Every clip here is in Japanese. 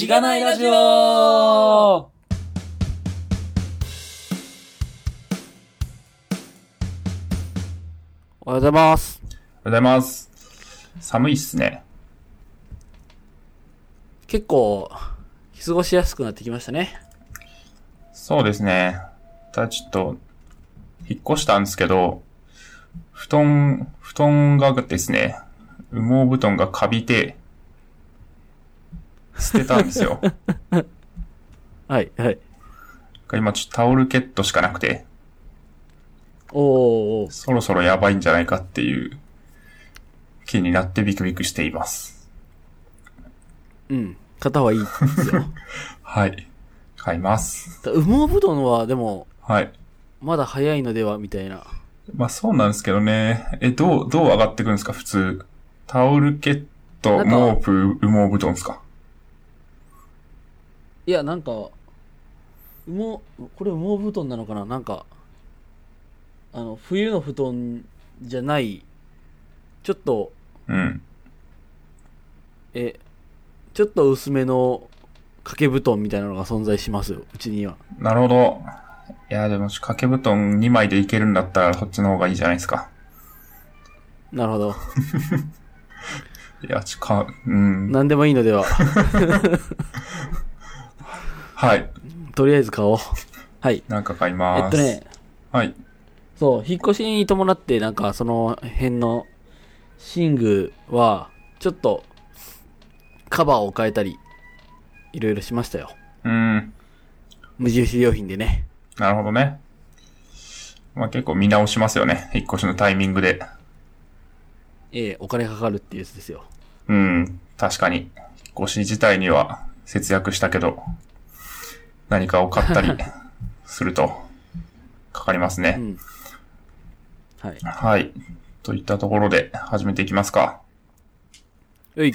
しがないラジオおはようございます。おはようございます。寒いっすね。結構、過ごしやすくなってきましたね。そうですね。ただちょっと、引っ越したんですけど、布団、布団がですね、羽毛布団がカビて、捨てたんですよ。はい、はい。今ちょっとタオルケットしかなくて、おーおーそろそろやばいんじゃないかっていう気になってビクビクしています。うん。買った方がいいですよ。はい。買います。羽毛布団は、でも、はい。まだ早いのでは、みたいな。まあそうなんですけどね。え、どう、どう上がってくるんですか？普通。タオルケット、なんか毛布、羽毛布団ですか？いや、なんか、羽毛、これ羽毛布団なのかな？なんか、あの、冬の布団じゃない、ちょっと、うん。え、ちょっと薄めの掛け布団みたいなのが存在しますよ、うちには。なるほど。いや、でも、掛け布団2枚でいけるんだったら、そっちの方がいいじゃないですか。なるほど。いや、ちか、うん。何でもいいのでは。はい。とりあえず買おう。はい。なんか買いえます。っとね、はい。そう、引っ越しに伴って、なんか、その辺の寝具は、ちょっと、カバーを変えたり、いろいろしましたよ。うん。無印良品でね。なるほどね。まあ結構見直しますよね。引っ越しのタイミングで。ええお金かかるっていうやつですよ。うん。確かに。引っ越し自体には節約したけど、何かを買ったり すると、かかりますね。うん。はい。はい。といったところで始めていきますか。うい。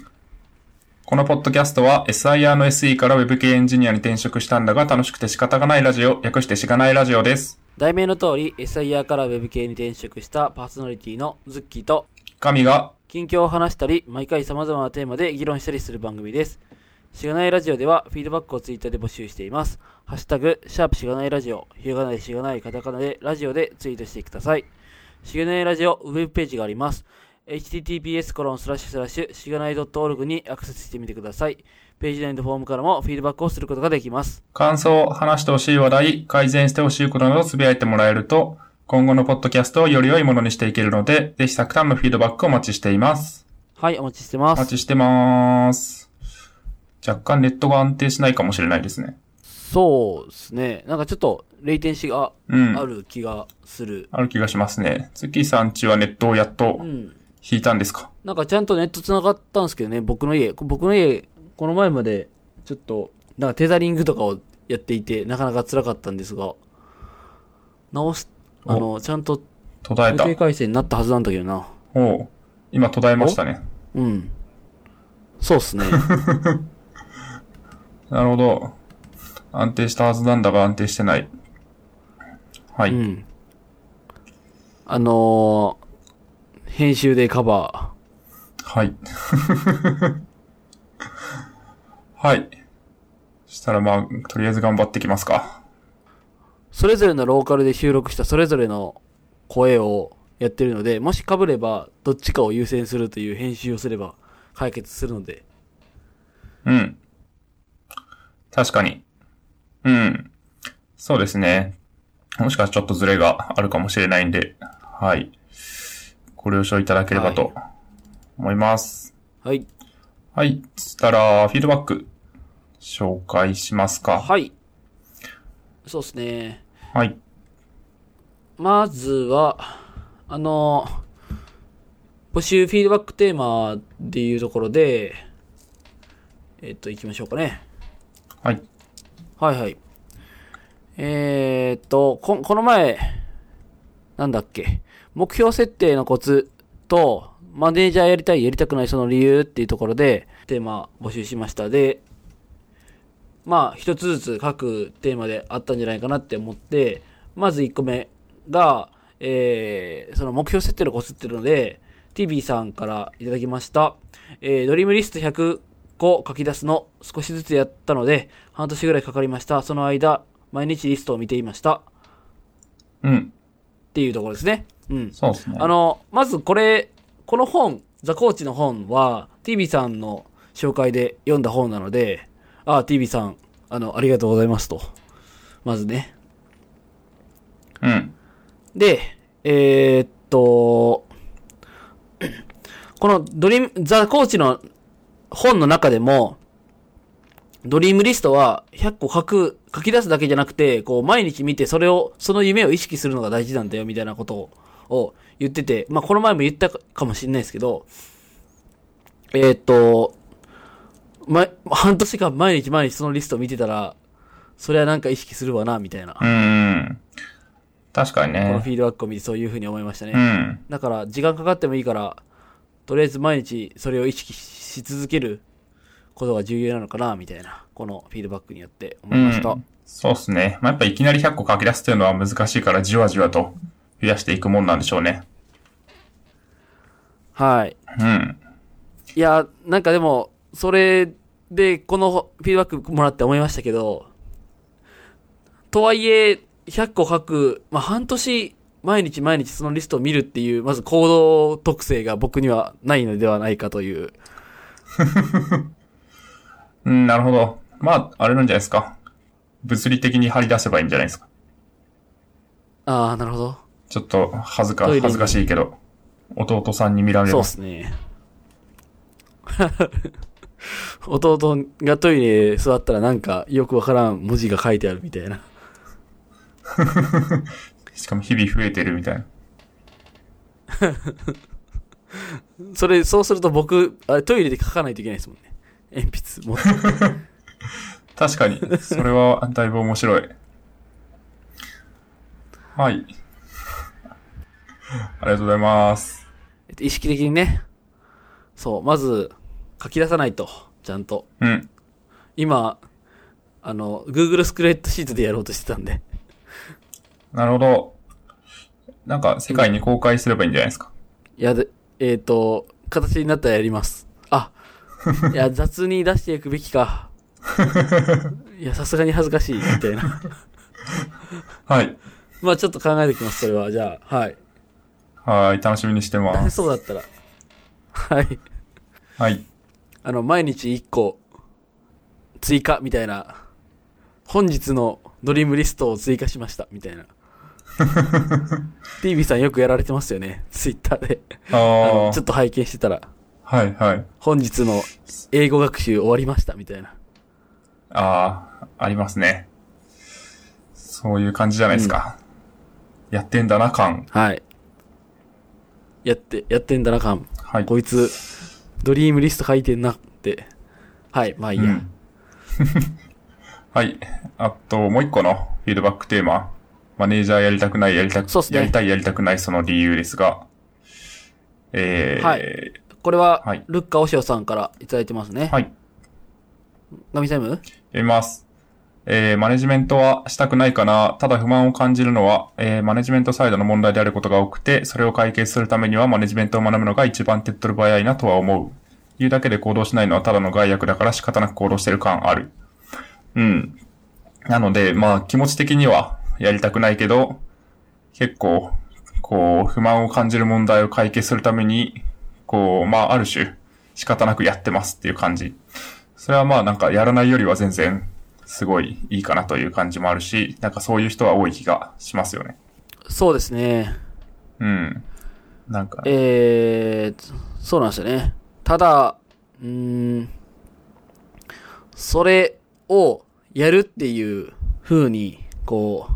このポッドキャストは SIR の SE から Web 系エンジニアに転職したんだが楽しくて仕方がないラジオ、略してしがないラジオです。題名の通り、SIR から Web 系に転職したパーソナリティのズッキーと、神が、近況を話したり、毎回様々なテーマで議論したりする番組です。しがないラジオでは、フィードバックをツイッターで募集しています。ハッシュタグ、シャープしがないラジオ、ひらがなでしがないカタカナでラジオでツイートしてください。しがないラジオウェブページがあります。https コロンスラッシュスラッシュしがない .org にアクセスしてみてください。ページ内のフォームからもフィードバックをすることができます。感想、話してほしい話題、改善してほしいことなどつぶやいてもらえると、今後のポッドキャストをより良いものにしていけるので、ぜひたくさんのフィードバックをお待ちしています。はい、お待ちしてます。お待ちしてます。若干ネットが安定しないかもしれないですね。そうですね。なんかちょっと、レイテンシがうん。ある気がする。ある気がしますね。月さんちはネットをやっとうん。引いたんですか？なんかちゃんとネット繋がったんですけどね、僕の家。僕の家、この前まで、ちょっと、なんかテザリングとかをやっていて、なかなか辛かったんですが、直し、あの、ちゃんと途絶えた固定。回線になったはずなんだけどな。おう今途絶えましたね。うん。そうっすね。なるほど。安定したはずなんだが安定してない。はい。うん。あのー編集でカバはい。はい。そしたらまあ、とりあえず頑張ってきますか。ー、それぞれのローカルで収録したそれぞれの声をやってるので、もし被れば、どっちかを優先するという編集をすれば解決するので、うん。確かに。うん。そうですね。もしかしたらちょっとズレがあるかもしれないんで、はい。ご了承いただければと思います。はい。はい。そしたら、フィードバック、紹介しますか。はい。そうですね。はい。まずは、あの、募集フィードバックテーマでいうところで、えっと、行きましょうかね。はい。はいはい。えー、っと、こ、この前、なんだっけ、目標設定のコツと、マネージャーやりたい、やりたくないその理由っていうところで、テーマ募集しました。で、まあ、一つずつ各テーマであったんじゃないかなって思って、まず1個目が、えー、その目標設定のコツっていうので、TV さんからいただきました。えー、ドリームリスト100個書き出すの少しずつやったので、半年ぐらいかかりました。その間、毎日リストを見ていました。うん。っていうところですね。うん。そうですね。あの、まずこれ、この本、ザ・コーチの本は、TV さんの紹介で読んだ本なので、ああ、TV さん、あの、ありがとうございますと。まずね。うん。で、えーっと、このドリーム、ザ・コーチの本の中でも、ドリームリストは100個書く、書き出すだけじゃなくて、こう毎日見てそれを、その夢を意識するのが大事なんだよみたいなことをを言ってて、まあこの前も言ったかもしれないですけど、えーっと、ま、半年間毎日毎日そのリストを見てたら、それはなんか意識するわな、みたいな。うんうん。確かにこのねフ。ィードバックを見てそういう風に思いましたね。うん。だから、時間かかってもいいから、とりあえず毎日それを意識し続けることが重要なのかな、みたいな、このフィードバックによって思いました。うんそうですね。まあ、やっぱいきなり100個書き出すっていうのは難しいから、じわじわと増やしていくもんなんでしょうね。はい。うん。いや、なんかでも、それで、このフィードバックもらって思いましたけど、とはいえ、100個書く、まあ、半年、毎日毎日そのリストを見るっていう、まず行動特性が僕にはないのではないかという。うん、なるほど。まあ、あれなんじゃないですか。物理的に張り出せばいいんじゃないですか。ああ、なるほど。ちょっと恥ずか、恥ずかしいけど、弟さんに見られそうま。ですすね。弟がトイレ座ったらなんかよくわからん文字が書いてあるみたいな。しかも日々増えてるみたいな。それ、そうすると僕、あれトイレで書かないといけないですもんね。鉛筆持って。確かに。それはだいぶ面白い。はい。ありがとうございます。えっと意識的にね。そう、まず書き出さないと、ちゃんと。うん。今、あの、Google スクレッドシートでやろうとしてたんで。なるほど。なんか、世界に公開すればいいんじゃないですか？いやで、えっ、と、形になったらやります。あ、いや、雑に出していくべきか。いや、さすがに恥ずかしい、みたいな。はい。まあちょっと考えておきます、それは。じゃあ、はい。はい。楽しみにしてます。そうだったら。はい。はい。あの、毎日1個、追加、みたいな。本日のドリームリストを追加しました、みたいな。TV さんよくやられてますよね、ツイッターで。あの、ちょっと拝見してたら、はい、はい。本日の英語学習終わりました、みたいな。ああ、ありますね。そういう感じじゃないですか。やってんだな、感。はい。やって、やってんだな、かん。はい。こいつ、ドリームリスト書いてんなって。はい、まあいいや。うん はい。あと、もう一個のフィードバックテーマ。マネージャーやりたくない、やりたく、そうっすねやりたい、やりたくない、その理由ですが。えー、はいこれは、はいルッカオシオさんからいただいてますね。はい。ガミタイム読みます。えー、マネジメントはしたくないかな。ただ不満を感じるのは、えー、マネジメントサイドの問題であることが多くて、それを解決するためにはマネジメントを学ぶのが一番手っ取り早いなとは思う。言うだけで行動しないのはただの害悪だから仕方なく行動してる感ある。うん。なので、まあ気持ち的にはやりたくないけど、結構、こう、不満を感じる問題を解決するために、こう、まあある種、仕方なくやってますっていう感じ。それはまあなんかやらないよりは全然すごいいいかなという感じもあるし、なんかそういう人は多い気がしますよね。そうですね。うん。なんか、えー、そうなんですよね。ただ、うーん、それをやるっていう風に、こう、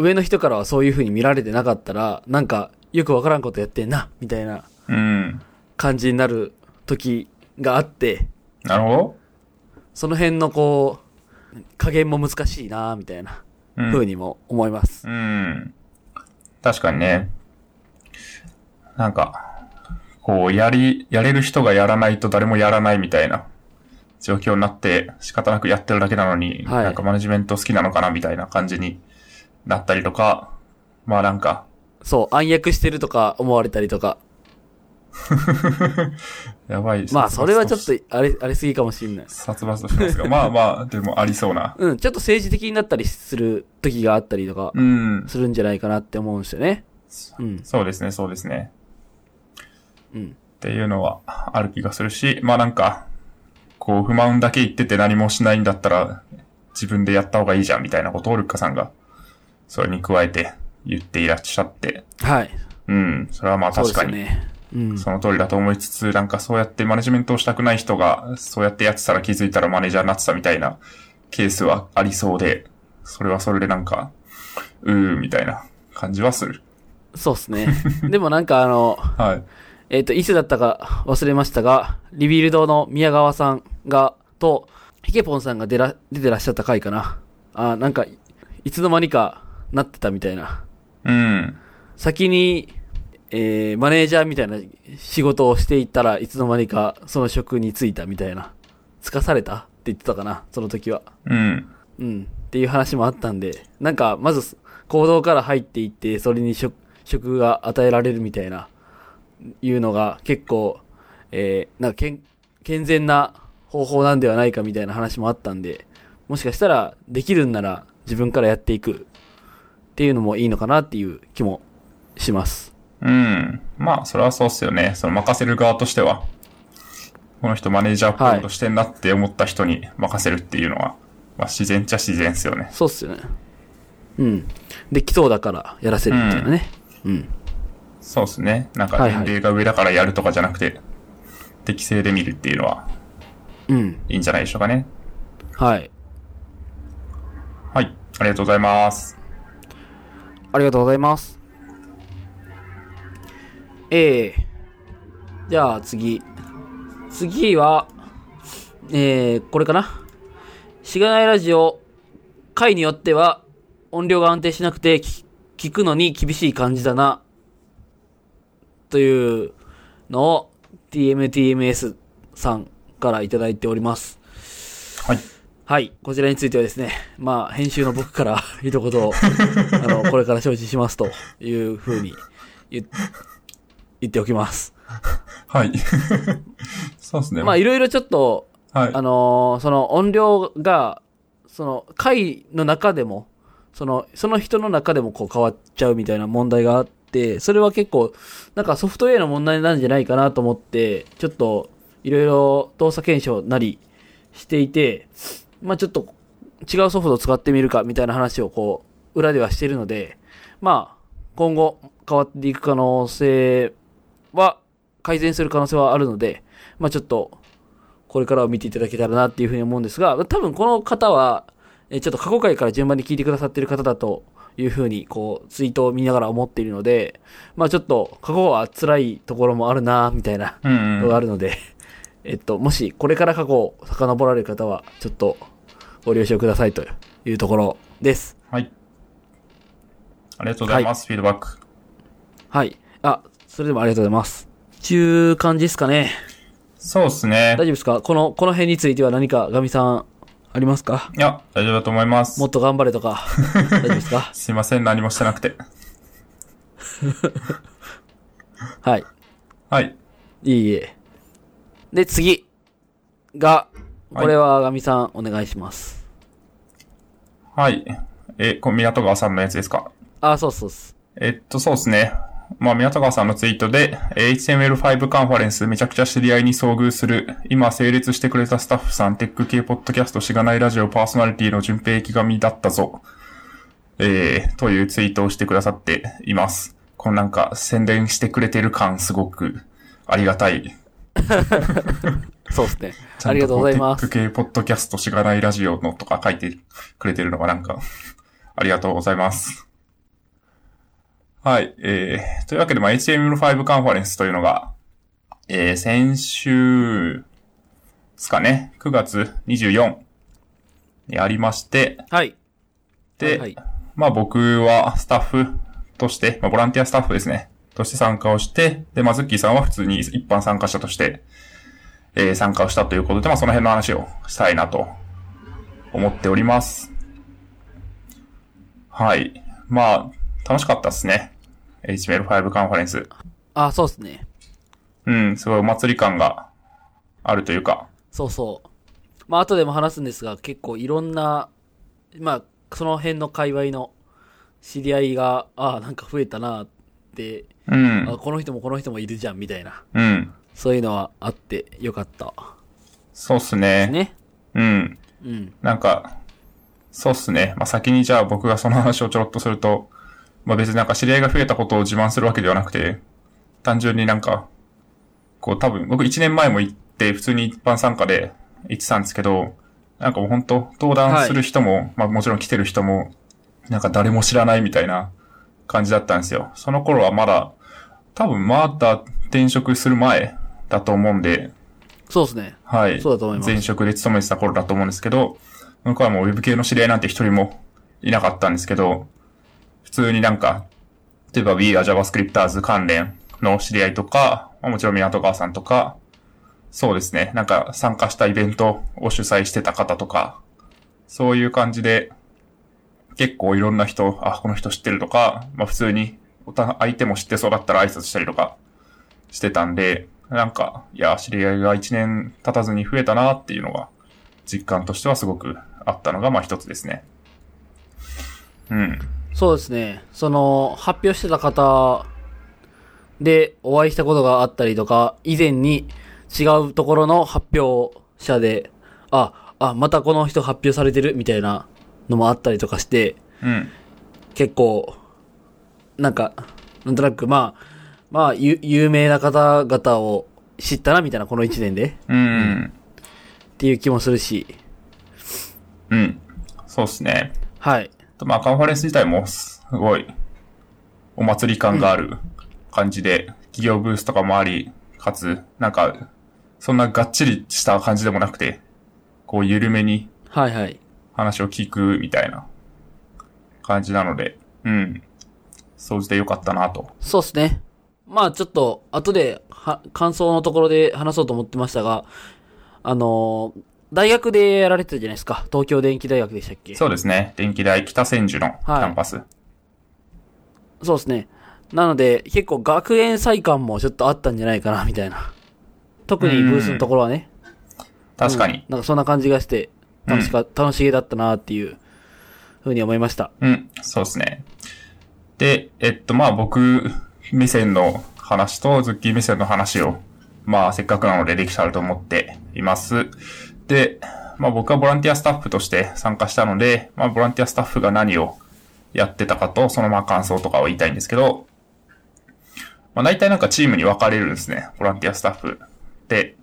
上の人からはそういう風に見られてなかったら、なんか、よくわからんことやってんな、みたいなうん。感じになる時があって、なるほその辺のこう、加減も難しいな、みたいなど。うん。風にも思います。うん。確かにね。なんか、こう、やり、やれる人がやらないと誰もやらないみたいな状況になって仕方なくやってるだけなのに、はいなんかマネジメント好きなのかなみたいな感じになったりとか、まあなんか、そう、暗躍してるとか思われたりとか。やばい。まあ、それはちょっと、あれ、あれすぎかもしんない。殺伐としますが、まあまあ、でもありそうな。うん、ちょっと政治的になったりする時があったりとか、うん。するんじゃないかなって思うんですよね。うん。そうですね、そうですね。うん。っていうのはある気がするし、まあなんか、こう不満だけ言ってて何もしないんだったら、自分でやった方がいいじゃんみたいなことをルッカさんが、それに加えて言っていらっしゃって、はい。うん、それはまあ確かに、ですよね。うん。その通りだと思いつつ、なんかそうやってマネジメントをしたくない人が、そうやってやってたら気づいたらマネージャーになってたみたいなケースはありそうで、それはそれでなんか、うーみたいな感じはする。そうですね。でもなんかあの、はい。えっ、と、いつだったか忘れましたが、リビルドの宮川さんが、と、ヒケポンさんが出ら、出てらっしゃった回かな。あ、なんか、いつの間にかなってたみたいな。うん。先に、えー、マネージャーみたいな仕事をしていったらいつの間にかその職に就いたみたいな。つかされた？って言ってたかな、その時は。うん。うん。っていう話もあったんで、なんか、まず、行動から入っていって、それに職、職が与えられるみたいな、いうのが結構、えー、なんか、健、健全な方法なんではないかみたいな話もあったんで、もしかしたら、できるんなら自分からやっていくっていうのもいいのかなっていう気もします。うん。まあ、それはそうっすよね。その任せる側としては、この人マネージャーっぽいことしてんなって思った人に任せるっていうのは、まあ自然っちゃ自然っすよね。そうっすよね。うん。できそうだからやらせるみたいなね。うん。そうっすね。なんかはいはい年齢が上だからやるとかじゃなくて、適正で見るっていうのはうん。いいんじゃないでしょうかね。はい。はい。ありがとうございます。ありがとうございます。ええじゃあ次。次は、えー、これかな。しがないラジオ、回によっては音量が安定しなくて聞聞くのに厳しい感じだな。というのを TMTMS さんからいただいております。はい。はい。こちらについてはですね、まあ、編集の僕から 一言を、あの、これから承知しますというふうに言っておきます。はい。そうですね。まあ、いろいろちょっと、はい。あのーその音量が、その、回の中でも、その、その人の中でもこう変わっちゃうみたいな問題があって、それは結構、なんかソフトウェアの問題なんじゃないかなと思って、ちょっと、いろいろ動作検証なりしていて、まあちょっと違うソフトを使ってみるかみたいな話をこう、裏ではしてるので、まあ、今後変わっていく可能性は、改善する可能性はあるので、まあちょっと、これからを見ていただけたらなっていうふうに思うんですが、多分この方は、えちょっと過去回から順番に聞いてくださってる方だというふうに、こう、ツイートを見ながら思っているので、まあちょっと過去は辛いところもあるなみたいなうんうん。のがあるので、えっと、もしこれから過去を遡られる方は、ちょっとご了承くださいというところです。はい。ありがとうございます。フィードバック。はい。あ、それでもありがとうございます。ちゅう感じですかね。そうですね大。丈夫ですか？この、この辺については何かガミさんありますか？いや、大丈夫だと思いますも。っと頑張れとか、大丈夫ですか？すいません、何もしてなくて。はい。はい。いえいえ。で、次が、これはガミさんお願いします。はい。え、これ港川さんのやつですか？あ、そうそうっす。えっと、そうですね。まあ、宮田川さんのツイートで、えー HTML5 カンファレンスめちゃくちゃ知り合いに遭遇する、今整列してくれたスタッフさん、テック系ポッドキャストしがないラジオパーソナリティの順平池上だったぞ。えー、というツイートをしてくださっています。このなんか宣伝してくれてる感すごくありがたい。そうですね。ありがとうございます。テック系ポッドキャストしがないラジオのとか書いてくれてるのがなんか、ありがとうございます。はい。えー、というわけで、まあ、HTML5 カンファレンスというのが、えー、先週ですかね、9月24にありまして、はい。で、はい。まあ僕はスタッフとして、まあボランティアスタッフですね。として参加をして、で、まあズッキーさんは普通に一般参加者として、えー参加をしたということで、まあその辺の話をしたいなと思っております。はい。まあ、楽しかったですね。HTML5 カンファレンス。あ、そうですね。うん、すごいお祭り感があるというか、そうそう。まあ、後でも話すんですが、結構いろんな、まあ、その辺の界隈の知り合いが、ああ、なんか増えたなって、うんあ、この人もこの人もいるじゃん、みたいな。うん。そういうのはあってよかった。そうっすね。ね。うん。うん。なんか、そうっすね。まあ、先にじゃあ僕がその話をちょろっとすると、まあ別になんか知り合いが増えたことを自慢するわけではなくて、単純になんか、こう多分僕1年前も行って普通に一般参加で行ってたんですけど、なんかもう本当登壇する人も、まあもちろん来てる人も、なんか誰も知らないみたいな感じだったんですよ。その頃はまだ、多分まだ転職する前だと思うんで、そうですね。はい。そうだと思います前職で勤めてた頃だと思うんですけど、僕はもうウェブ系の知り合いなんて一人もいなかったんですけど、普通になんか、例えば We are JavaScripters 関連の知り合いとか、まあもちろん港川さんとか、そうですね、なんか参加したイベントを主催してた方とか、そういう感じで、結構いろんな人、あ、この人知ってるとか、まあ普通に、相手も知ってそうだったら挨拶したりとかしてたんで、なんか、いや、知り合いが一年経たずに増えたなっていうのが、実感としてはすごくあったのが、まあ一つですね。うん。そうですね。その、発表してた方でお会いしたことがあったりとか、以前に違うところの発表者で、あ、あ、またこの人発表されてるみたいなのもあったりとかして、うん。結構、なんか、なんとなく、まあ、まあ、ゆ、有名な方々を知ったな、みたいな、この一年で、うん。っていう気もするし、うん。そうですね。はい。とまあカンファレンス自体もすごいお祭り感がある感じで、企業ブースとかもあり、かつ、なんか、そんながっちりした感じでもなくて、こう緩めにはいはい。話を聞くみたいな感じなので、うん。総じて良かったなと。そうですね。まあちょっと、後で、は、感想のところで話そうと思ってましたが、あのー大学でやられてたじゃないですか。東京電機大学でしたっけ？そうですね。電気大北千住のキャンパス。そうですね。なので、結構学園祭感もちょっとあったんじゃないかな、みたいな。特にブースのところはね。確かにうん。なんかそんな感じがして、楽しか、楽しげだったなっていう、ふうに思いました。うん、そうですね。で、えっと、まあ僕目線の話とズッキー目線の話を、まあせっかくなのでできたらと思っています。で、まあ僕はボランティアスタッフとして参加したので、まあボランティアスタッフが何をやってたかと、そのまあ感想とかを言いたいんですけど、まあ大体なんかチームに分かれるんですね、ボランティアスタッフ。で。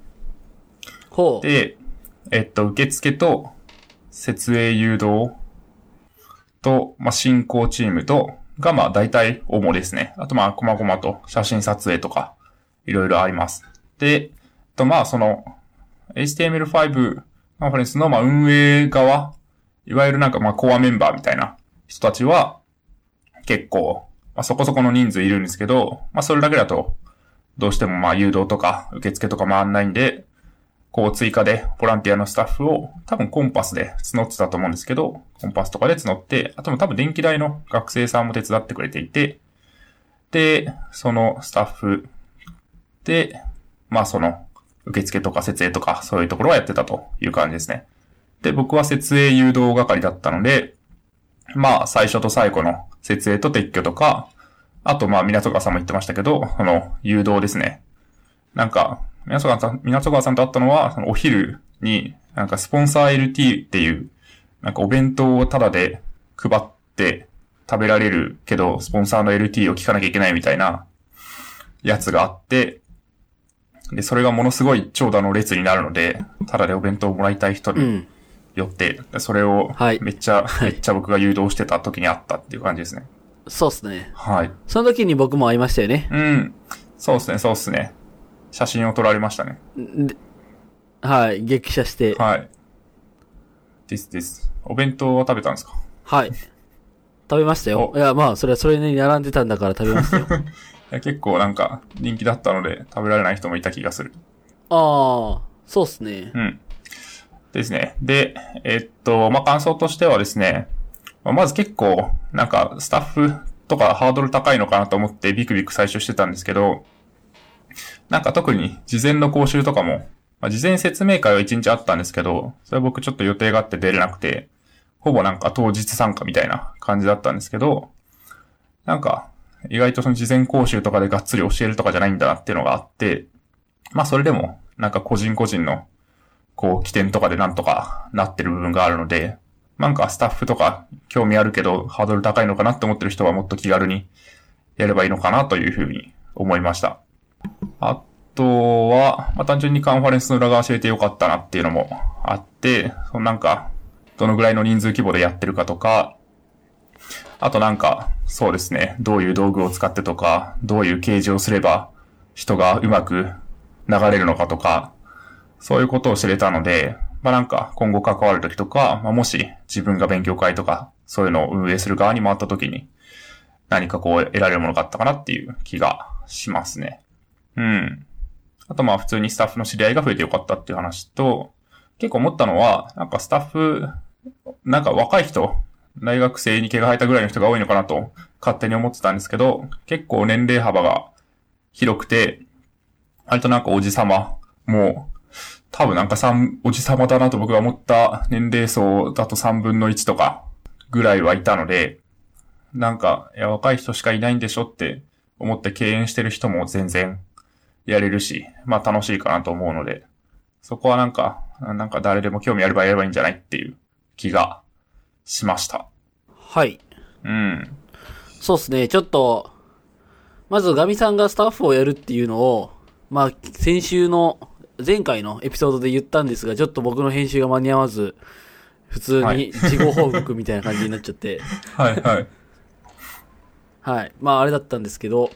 で、えっと、受付と設営誘導と、まあ、進行チームと、が、まあ、大体主ですね。あと、まあ、細々と写真撮影とか、いろいろあります。で、と、まあ、その、HTML5 カンファレンスの、ま、運営側、いわゆるなんか、まあ、コアメンバーみたいな人たちは、結構、まあ、そこそこの人数いるんですけど、まあ、それだけだと、どうしてもま誘導とか受付とか回んないんで、こう追加でボランティアのスタッフを多分コンパスで募ってたと思うんですけど、コンパスとかで募って、あとも多分電気代の学生さんも手伝ってくれていて、で、そのスタッフで、まあその受付とか設営とかそういうところはやってたという感じですね。で、僕は設営誘導係だったので、まあ最初と最後の設営と撤去とか、あとまあ港川さんも言ってましたけど、その誘導ですね。なんか、港川さん、港川さんと会ったのは、そのお昼に、なんかスポンサー LT っていう、なんかお弁当をタダで配って食べられるけど、スポンサーの LT を聞かなきゃいけないみたいなやつがあって、で、それがものすごい長蛇の列になるので、タダでお弁当をもらいたい人にうん。よって、それをはいめっちゃ、いめっちゃ僕が誘導してた時にあったっていう感じですね。そうっすね。はい。その時に僕も会いましたよね。うん。そうですね、そうですね。写真を撮られましたね。ではい。激写して。はい。ですです。お弁当は食べたんですか？はい。食べましたよ。おいや、まあ、それはそれに並んでたんだから食べましたよ。いや結構なんか人気だったので食べられない人もいた気がする。ああ、そうっすね。うん。ですね。で、えっと、まあ、感想としてはですね、まあまず結構、なんか、スタッフとかハードル高いのかなと思ってビクビク最初してたんですけど、なんか特に事前の講習とかも、まあ、事前説明会は1日あったんですけど、それ僕ちょっと予定があって出れなくて、ほぼなんか当日参加みたいな感じだったんですけど、なんか、意外とその事前講習とかでがっつり教えるとかじゃないんだなっていうのがあって、まあそれでも、なんか個人個人の、こう、起点とかでなんとかなってる部分があるので、なんかスタッフとか興味あるけどハードル高いのかなって思ってる人はもっと気軽にやればいいのかなというふうに思いました。あとは、まあ、単純にカンファレンスの裏側教えてよかったなっていうのもあって、そのなんか、どのぐらいの人数規模でやってるかとか、あとなんか、そうですね、どういう道具を使ってとか、どういう掲示をすれば人がうまく流れるのかとか、そういうことを知れたので、まあなんか今後関わるときとか、まあもし自分が勉強会とか、そういうのを運営する側に回ったときに、何かこう得られるものがあったかなっていう気がしますね。うん。あとまあ普通にスタッフの知り合いが増えてよかったっていう話と、結構思ったのは、なんかスタッフ、なんか若い人、大学生に毛が生えたぐらいの人が多いのかなと勝手に思ってたんですけど、結構年齢幅が広くて、割となんかおじさま、も、多分なんか三、おじさまだなと僕が思った年齢層だと3分の1とかぐらいはいたので、なんか、いや、若い人しかいないんでしょって思って敬遠してる人も全然やれるし、まあ楽しいかなと思うので、そこはなんか、なんか誰でも興味あればやればいいんじゃないっていう気がしました。はい。うん。そうですね、ちょっと、まずガミさんがスタッフをやるっていうのを、まあ、先週の、前回のエピソードで言ったんですが、ちょっと僕の編集が間に合わず、普通はいに事後報告みたいな感じになっちゃって、はいはい。はい。まあ、あれだったんですけど、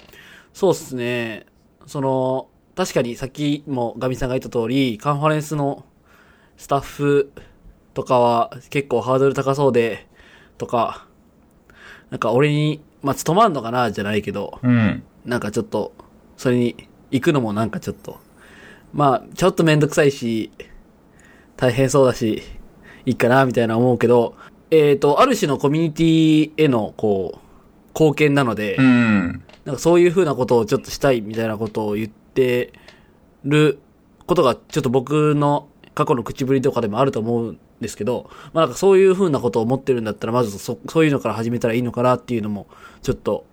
そうですね。その、確かにさっきもガミさんが言った通り、カンファレンスのスタッフとかは結構ハードル高そうで、とか、なんか俺に、まあ、務まんのかなじゃないけど、うん。なんかちょっと、それに行くのもなんかちょっと、まあ、ちょっとめんどくさいし、大変そうだし、いいかな、みたいな思うけど、えっ、と、ある種のコミュニティへの、こう、貢献なので、うん。なんかそういう風なことをちょっとしたいみたいなことを言ってることがちょっと僕の過去の口ぶりとかでもあると思うんですけど、まあなんかそういう風なことを思ってるんだったらまずそそういうのから始めたらいいのかなっていうのもちょっと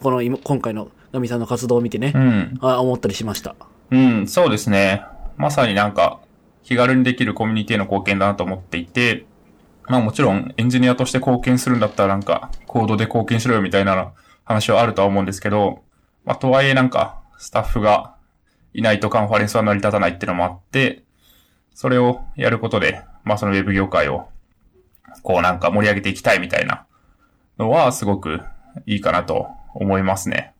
この今今回のガミさんの活動を見てね、うん。あ思ったりしました。うん、そうですね。まさになんか、気軽にできるコミュニティへの貢献だなと思っていて、まあもちろんエンジニアとして貢献するんだったらなんか、コードで貢献しろよみたいな話はあるとは思うんですけど、まあとはいえなんか、スタッフがいないとカンファレンスは成り立たないっていうのもあって、それをやることで、まあそのウェブ業界を、こうなんか盛り上げていきたいみたいなのはすごくいいかなと思いますね。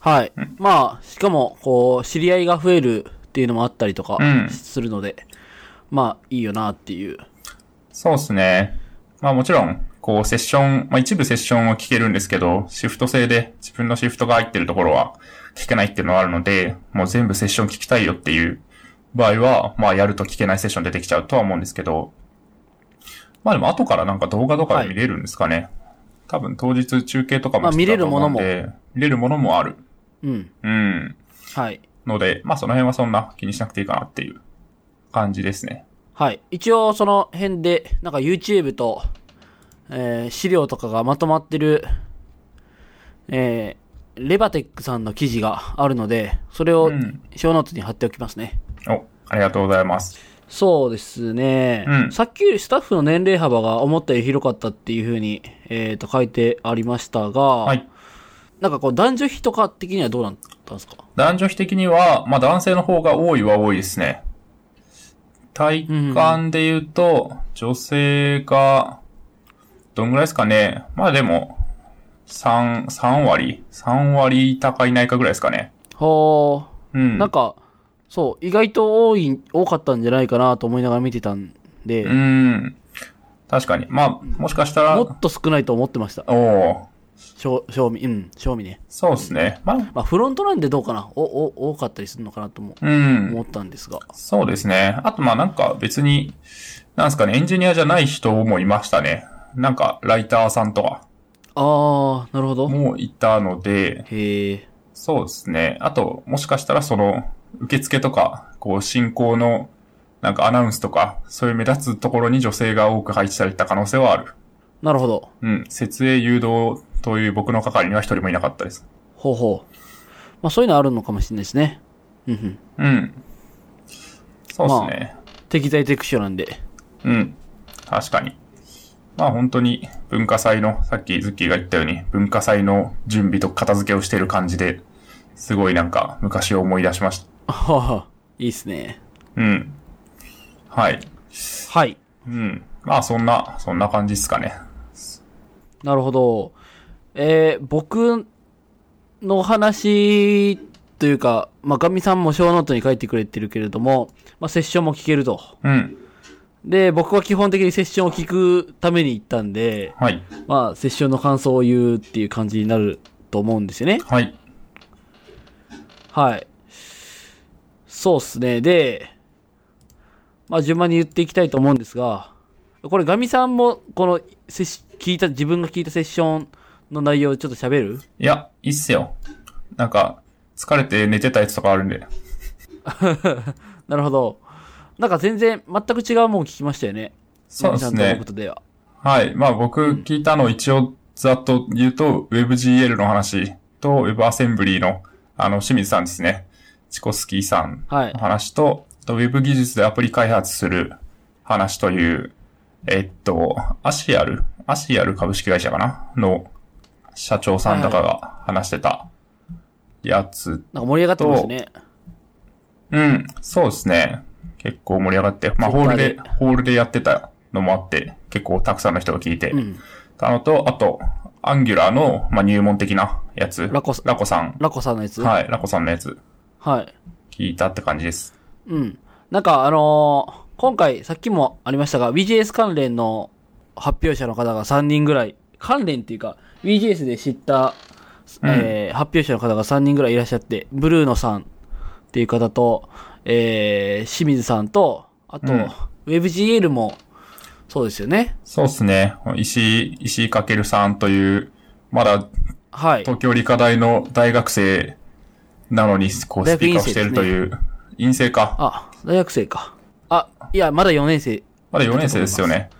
はい。まあ、しかも、こう、知り合いが増えるっていうのもあったりとかうんするので、まあ、いいよなっていう。そうですね。まあもちろん、こうセッション、まあ一部セッションを聞けるんですけど、シフト制で自分のシフトが入ってるところは聞けないっていうのはあるので、もう全部セッション聞きたいよっていう場合は、まあやると聞けないセッション出てきちゃうとは思うんですけど、まあでも後からなんか動画とかで見れるんですかね。多分当日中継とかもまあ見れるものも見れるものもある。うん。うん。はい。ので、まあその辺はそんな気にしなくていいかなっていう感じですね。はい。一応その辺で、なんか YouTube と、えー資料とかがまとまってる、えーレバテックさんの記事があるので、それをうんショーノートに貼っておきますね。お、ありがとうございます。そうですね、うんさっきよりスタッフの年齢幅が思ったより広かったっていう風に、えっ、と書いてありましたが、はい。なんかこう男女比とか的にはどうなったんですか？男女比的には、まあ男性の方が多いは多いですね。体感で言うと、女性が、どんぐらいですかね。まあでも、3、3割 ?3 割高いないかぐらいですかね。ほー。うん。なんか、そう、意外と多い、多かったんじゃないかなと思いながら見てたんで、うん。確かに。まあ、もしかしたら、もっと少ないと思ってました。おお賞賞味、うん、賞味ね。そうですね。まあ、まあ、フロントなんでどうかなお、お、多かったりするのかなともうん。思ったんですが。そうですね。あとまあなんか別に、なんですかね、エンジニアじゃない人もいましたね。なんか、ライターさんとかあー、なるほど。もいたので、へえ。そうですね。あと、もしかしたらその、受付とか、こう、進行の、なんかアナウンスとか、そういう目立つところに女性が多く配置されてた可能性はある。なるほど。うん。設営誘導という僕の係には一人もいなかったです。ほうほう。まあそういうのあるのかもしれないですね。うんうん。うん。そうですね。適材適所なんで。うん。確かに。まあ本当に文化祭の、さっきズッキーが言ったように、文化祭の準備と片付けをしている感じで、すごいなんか昔を思い出しました。はあ、いいっすね。うん。はい。はい。うん。まあそんな、そんな感じですかね。なるほど。えー、僕の話というか、まあ、ガミさんもショーノートに書いてくれてるけれども、まあ、セッションも聞けると。うん。で、僕は基本的にセッションを聞くために行ったんで、はい。まあ、セッションの感想を言うっていう感じになると思うんですよね。はい。はい。そうっすね。で、まあ、順番に言っていきたいと思うんですが、これガミさんも、この、聞いた、自分が聞いたセッションの内容をちょっと喋る？いや、いいっすよ。なんか、疲れて寝てたやつとかあるんで。なるほど。なんか全然、全く違うもん聞きましたよね。そうですねガミさんとのこ。とでは。はい。まあ僕聞いたの一応ざっと言うと、WebGL の話と WebAssembly のあの清水さんですね。チコスキーさんはいの話と、あと Web 技術でアプリ開発する話という、えっと、アシアルアシアル株式会社かな？の社長さんとかが話してたやつ。なんか盛り上がってましたね。うん、そうですね。結構盛り上がって、まあホールでホールでやってたのもあって、結構たくさんの人が聞いて、うん。たのと、あと、アンギュラーの、まあ、入門的なやつ。ラコラコさん。ラコさんのやつ？はい、ラコさんのやつ、はい。聞いたって感じです。うん。なんかあのー今回、さっきもありましたが、VJS 関連の発表者の方が3人ぐらい、関連っていうか、VJS で知った、えー発表者の方が3人ぐらいいらっしゃって、ブルーノさんっていう方と、えー、清水さんと、あと、うん WebGL も、そうですよね。そうですね。石井、石井かけるさんという、まだはい。東京理科大の大学生なのに、こう、スピーカーをしているという、院生か。あ、大学生か。あ、いや、まだ4年生。まだ4年生ですよね。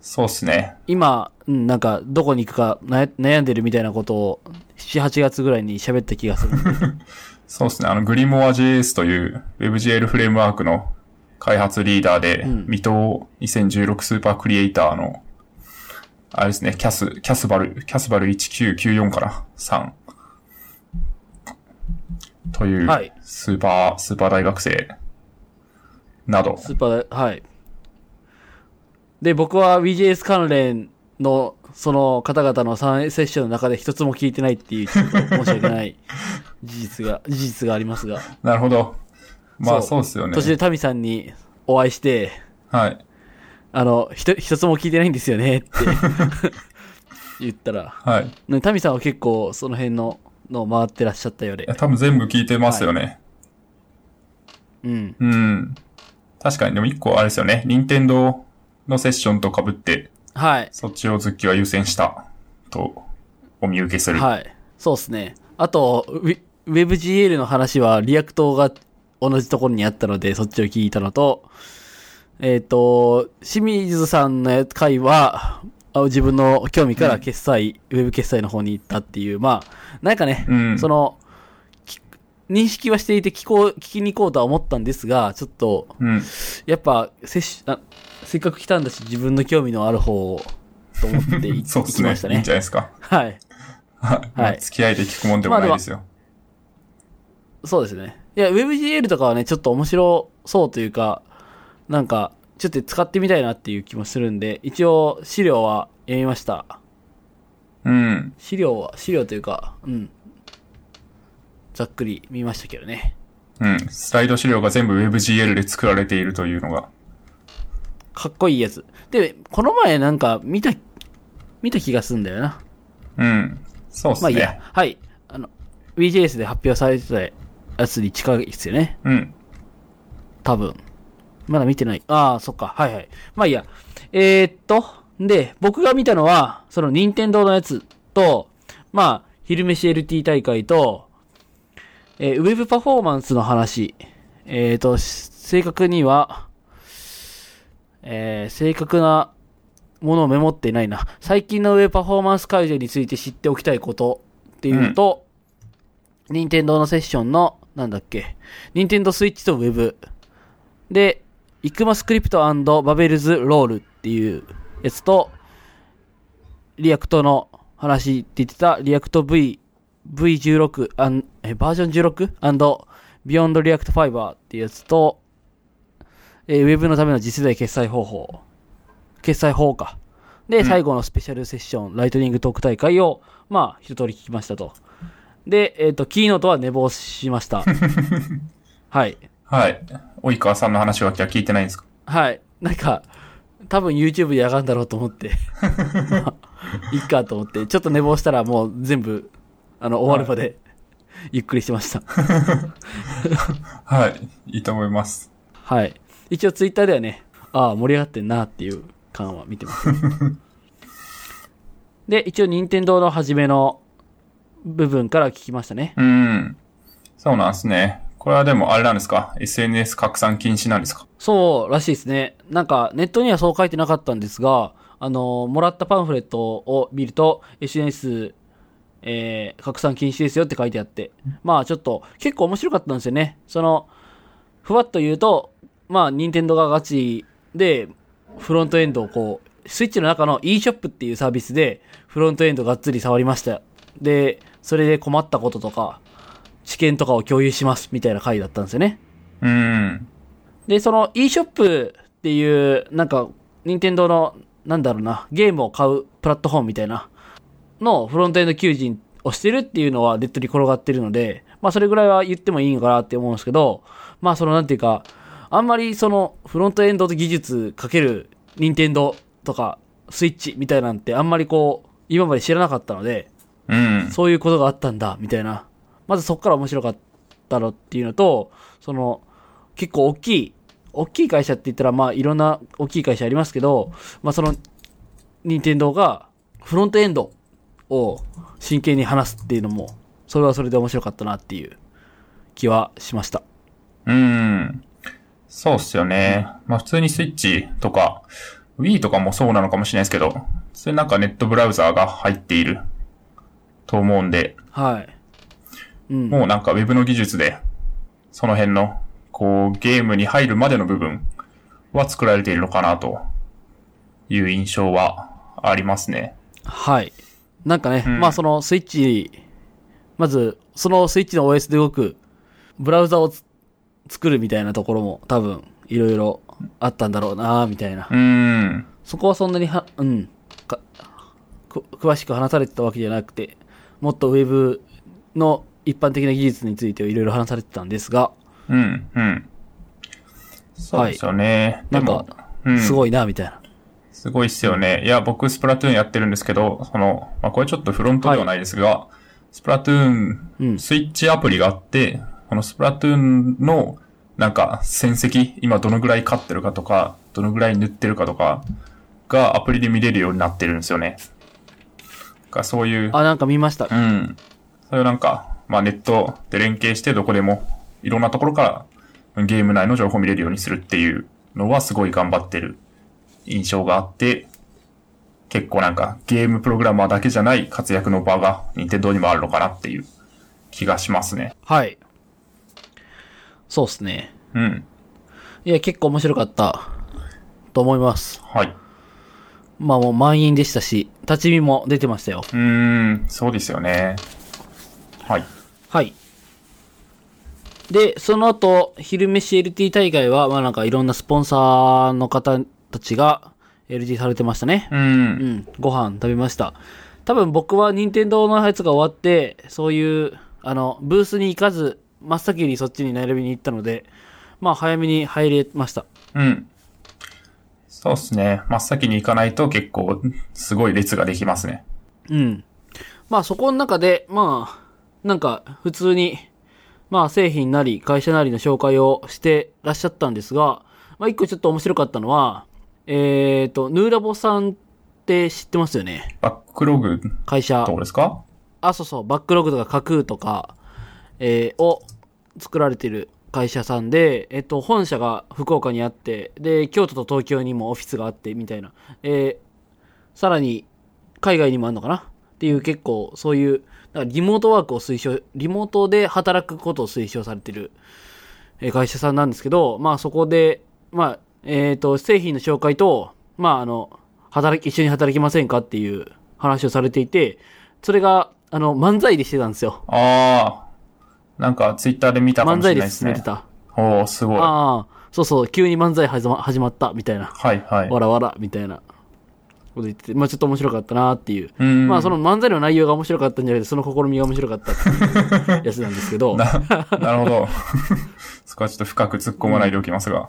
そうですね。今、うん、なんか、どこに行くか悩悩んでるみたいなことを、7、8月ぐらいに喋った気がする。そうですね。あの、グリモア JS という WebGL フレームワークの開発リーダーで、ん未踏2016スーパークリエイターの、あれですね、キャス、キャスバル、キャスバル1994かな ?3。というはい、スーパー、スーパー大学生など。スーパー、はい。で、僕は VJS 関連の、その方々の3セッションの中で一つも聞いてないっていう、ちょっと申し訳ない 事実が、事実がありますが。なるほど。まあそうですよね途。中でタミさんにお会いして、はい。あの、ひと一つも聞いてないんですよねって 言ったら、はい。いねタミさんは結構その辺の、のを回ってらっしゃったようでや。多分全部聞いてますよね。うん。うん。確かに、でも一個あれですよね。任天堂のセッションと被って、はい。そっちをズッキーは優先したとお見受けする。はい。そうですね。あと、ウェ WebGL の話は React が同じところにあったので、そっちを聞いたのと、えっ、と、清水さんの回は、あ自分の興味から決済、ウェブ決済の方に行ったっていう、まあ、なんかね、うんその、き認識はしていて聞こう、聞きに行こうとは思ったんですが、ちょっと、うん。やっぱ、せしあせっかく来たんだし、自分の興味のある方を、と思ってい そうですね。行きましたねいいんじゃ。ないですか？はい。はい。まあ付き合いで聞くもんでもないですよ。そうですね。いや、WebGL とかはね、ちょっと面白そうというか、なんか、ちょっと使ってみたいなっていう気もするんで、一応資料は読みました。うん。資料は、資料というか、うん。ざっくり見ましたけどね。うん。スライド資料が全部 WebGL で作られているというのが。かっこいいやつ。で、この前なんか見た、見た気がするんだよな。うん。そうですね。まあいいや。はい。あの、VJS で発表されてたやつに近いですよね。うん。多分。まだ見てない。ああ、そっか。はいはい。まあいいや。えー、っと、で、僕が見たのは、その任天堂のやつと、まあ、昼飯 LT 大会と、えーウェブパフォーマンスの話。えっ、と、し正確には、えー正確なものをメモっていないな。最近のウェブパフォーマンス改善について知っておきたいことっていうと、任天堂のセッションの、なんだっけ、任天堂スイッチとウェブ。で、 ECMAScript Babel's Role っていうやつと、 React の話って言ってた、 React V、V16、あんえバージョン 16? Beyond React Fiber っていうやつと、えーウェブのための次世代決済方法。決済法か。で、うん最後のスペシャルセッション、ライトニングトーク大会を、まあ、一通り聞きましたと。で、えっ、と、キーノートは寝坊しました。はい。はい。及川さんの話は聞いてないんですか？はい。なんか、多分 YouTube でやがんだろうと思って。まあいっかと思って。ちょっと寝坊したらもう全部、あの、終わるまで、ゆっくりしてました。はい。いいと思います。はい。一応 Twitter ではね、ああ、盛り上がってんなっていう感は見てます。で、一応任天堂の初めの部分から聞きましたね。うん。そうなんですね。これはでもあれなんですか ?SNS 拡散禁止なんですか？そうらしいですね。なんか、ネットにはそう書いてなかったんですが、あの、もらったパンフレットを見ると、SNS、えー、拡散禁止ですよって書いてあって。まあちょっと、結構面白かったんですよね。その、ふわっと言うと、まあ、任天堂がガチで、フロントエンドをこう、スイッチの中の eShop っていうサービスで、フロントエンドがっつり触りました。で、それで困ったこととか、知見とかを共有します、みたいな回だったんですよね。うん。で、その eShop っていう、なんか、任天堂の、なんだろうな、ゲームを買うプラットフォームみたいな、のフロントエンド求人をしてるっていうのはネットに転がってるので、まあそれぐらいは言ってもいいのかなって思うんですけど、まあそのなんていうか、あんまりそのフロントエンドと技術かける任天堂とかスイッチみたいなんてあんまりこう、今まで知らなかったので、うん。そういうことがあったんだ、みたいな。まずそこから面白かったのっていうのと、その、結構大きい、大きい会社って言ったら、まあいろんな大きい会社ありますけど、まあその、任天堂がフロントエンドを真剣に話すっていうのも、それはそれで面白かったなっていう気はしました。うん。そうっすよね。まあ普通にスイッチとか、Wii とかもそうなのかもしれないですけど、それなんかネットブラウザーが入っていると思うんで、はい。うん。もうなんか Web の技術で、その辺の、こう、ゲームに入るまでの部分は作られているのかなという印象はありますね。はい。なんかね、うんまあそのスイッチ、まず、そのスイッチの OS で動く、ブラウザをつ作るみたいなところも多分、いろいろあったんだろうなみたいな。うーん。そこはそんなには、うん、か、く詳しく話されてたわけじゃなくて、もっとウェブの一般的な技術についていろいろ話されてたんですが、うん、うん。そうですよね。なんでもか、うん、すごいなみたいな。すごいっすよね。いや、僕、スプラトゥーンやってるんですけど、その、まあ、これちょっとフロントではないですが、スプラトゥーン、うんスイッチアプリがあって、このスプラトゥーンの、なんか、戦績、今どのぐらい勝ってるかとか、どのぐらい塗ってるかとか、がアプリで見れるようになってるんですよね。がそういう、あ、なんか見ました。うん。そういうなんか、まあネットで連携してどこでも、いろんなところからゲーム内の情報を見れるようにするっていうのはすごい頑張ってる印象があって、結構なんかゲームプログラマーだけじゃない活躍の場が任天堂にもあるのかなっていう気がしますね。はい。そうっすね。うん。いや、結構面白かった、と思います。はい。まあもう満員でしたし、立ち見も出てましたよ。うーん、そうですよね。はい。はい。で、その後、昼飯 LT 大会は、まあなんかいろんなスポンサーの方たちが LT されてましたね。う。うんん、ご飯食べました。多分僕は任天堂のやつが終わって、そういう、あの、ブースに行かず、真っ先にそっちに並びに行ったので、まあ早めに入れました。うん。そうですね。真っ先に行かないと結構すごい列ができますね。うん。まあそこの中で、まあ、なんか普通に、まあ製品なり会社なりの紹介をしてらっしゃったんですが、まあ一個ちょっと面白かったのは、えっ、と、ヌーラボさんって知ってますよね？バックログ会社ど。うですか？あ、そうそう、バックログとか架空とか、えーを作られてる会社さんで、えっと、本社が福岡にあって、で、京都と東京にもオフィスがあって、みたいな。えーさらに、海外にもあるのかな？っていう結構、そういう、リモートワークを推奨、リモートで働くことを推奨されてる、えー会社さんなんですけど、まあそこで、まあ、えっ、と、製品の紹介と、まああの、働き、一緒に働きませんかっていう話をされていて、それが、あの、漫才でしてたんですよ。ああ。なんか、ツイッターで見たか漫才でもしれないですね進めて。た。おー、すごい。はああ、そうそう、急に漫才始ま始まった、みたいな。いはい。わらわら、みたいな。こと言ってて、まあちょっと面白かったなっていう。うんまあその漫才の内容が面白かったんじゃなくて、その試みが面白かったっていう やつなんですけど。な、なるほど。そこはちょっと深く突っ込まないでおきますが。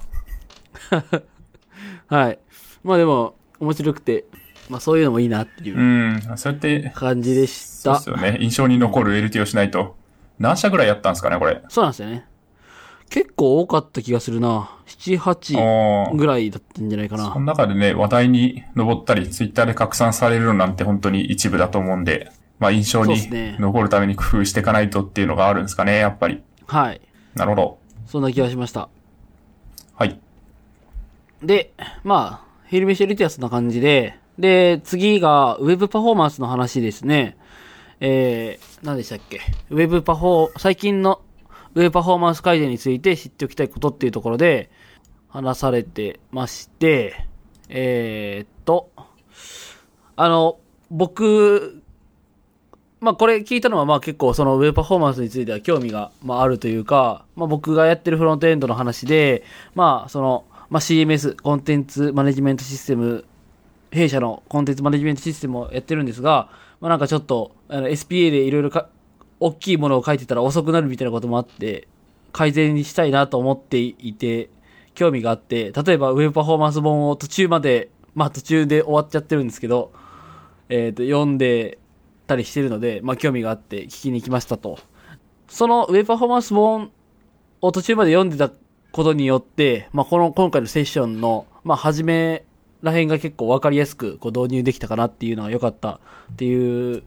はい。まあでも、面白くて、まあそういうのもいいなっていううんそうやって、感じでした。そうですよね。印象に残る LT をしないと。何社ぐらいやったんですかね、これ。そうなんですよね。結構多かった気がするな。7、8おーぐらいだったんじゃないかな。その中でね、話題に上ったり、ツイッターで拡散されるのなんて本当に一部だと思うんで、まあ印象に残るために工夫していかないとっていうのがあるんですかね、やっぱり。はい。なるほど。そんな気がしました。で、まあ、昼飯リティアスな感じで、で、次が、ウェブパフォーマンスの話ですね。えー、何でしたっけ？ウェブパフォー、最近のウェブパフォーマンス改善について知っておきたいことっていうところで、話されてまして、えーっと、あの、僕、まあこれ聞いたのはまあ結構そのウェブパフォーマンスについては興味がまああるというか、まあ僕がやってるフロントエンドの話で、まあその、まあ CMS、コンテンツマネジメントシステム、弊社のコンテンツマネジメントシステムをやってるんですが、まあなんかちょっと、あの SPA でいろいろか、大きいものを書いてたら遅くなるみたいなこともあって、改善にしたいなと思っていて、興味があって、例えばウェブパフォーマンス本を途中まで、まあ途中で終わっちゃってるんですけど、えっ、と、読んでたりしてるので、まあ興味があって聞きに来ましたと。そのウェブパフォーマンス本を途中まで読んでたことによって、まあこの今回のセッションの、まあ初めら辺が結構わかりやすくこう導入できたかなっていうのが良かったっていう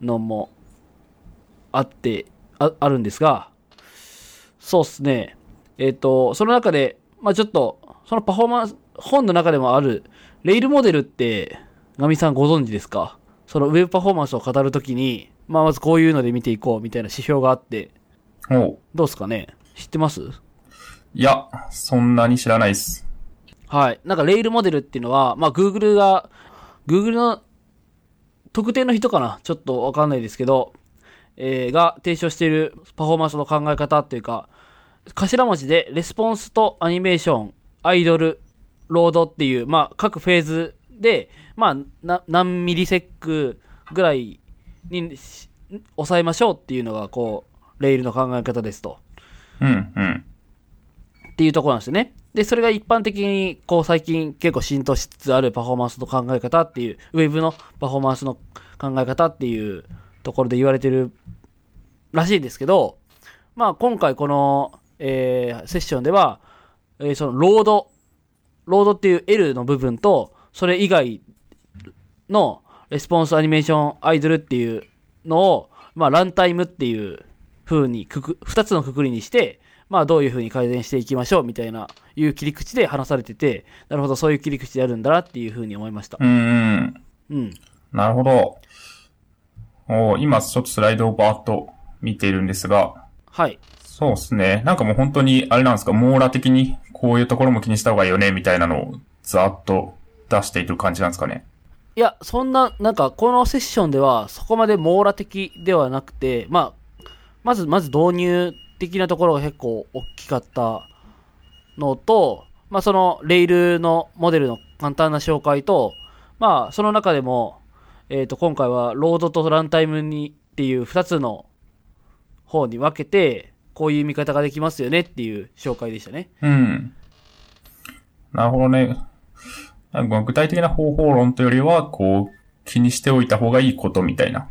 のもあって、ああるんですが、そうっすね。えっ、と、その中で、まあちょっと、そのパフォーマンス、本の中でもある、レイルモデルって、ガミさんご存知ですか？そのウェブパフォーマンスを語るときに、まあまずこういうので見ていこうみたいな指標があって、どうですかね？知ってます？いや、そんなに知らないです。はい。なんかレイルモデルっていうのは、まあ Google が、Google の特定の人かな？ちょっとわかんないですけど、えーが提唱しているパフォーマンスの考え方っていうか、頭文字でレスポンスとアニメーション、アイドル、ロードっていう、まあ各フェーズで、まあな何ミリセックぐらいにし抑えましょうっていうのが、こう、レイルの考え方ですと。うん、うん。っていうところなんですよね。で、それが一般的に、こう最近結構浸透しつつあるパフォーマンスの考え方っていう、ウェブのパフォーマンスの考え方っていうところで言われてるらしいんですけど、まあ今回この、えーセッションでは、えーその Load、Load っていう L の部分と、それ以外の Response Animation Idle っていうのを、まあランタイムっていう風にくく、二つのくくりにして、まあどういう風に改善していきましょうみたいな、いう切り口で話されてて、なるほど、そういう切り口でやるんだなっていう風に思いました。うん、うん。うん。なるほど。おー今ちょっとスライドをバーっと見ているんですが、はい。そうですね。なんかもう本当に、あれなんですか、網羅的にこういうところも気にした方がいいよね、みたいなのをざーっと出していく感じなんですかね？いや、そんな、なんか、このセッションでは、そこまで網羅的ではなくて、まあ、まず、まず導入的なところが結構大きかったのと、まあ、その、レイルのモデルの簡単な紹介と、まあ、その中でも、えっ、と、今回は、ロードとランタイムにっていう二つの方に分けて、こういう見方ができますよねっていう紹介でしたね。うん。なるほどね。具体的な方法論というよりは、こう、気にしておいた方がいいことみたいな。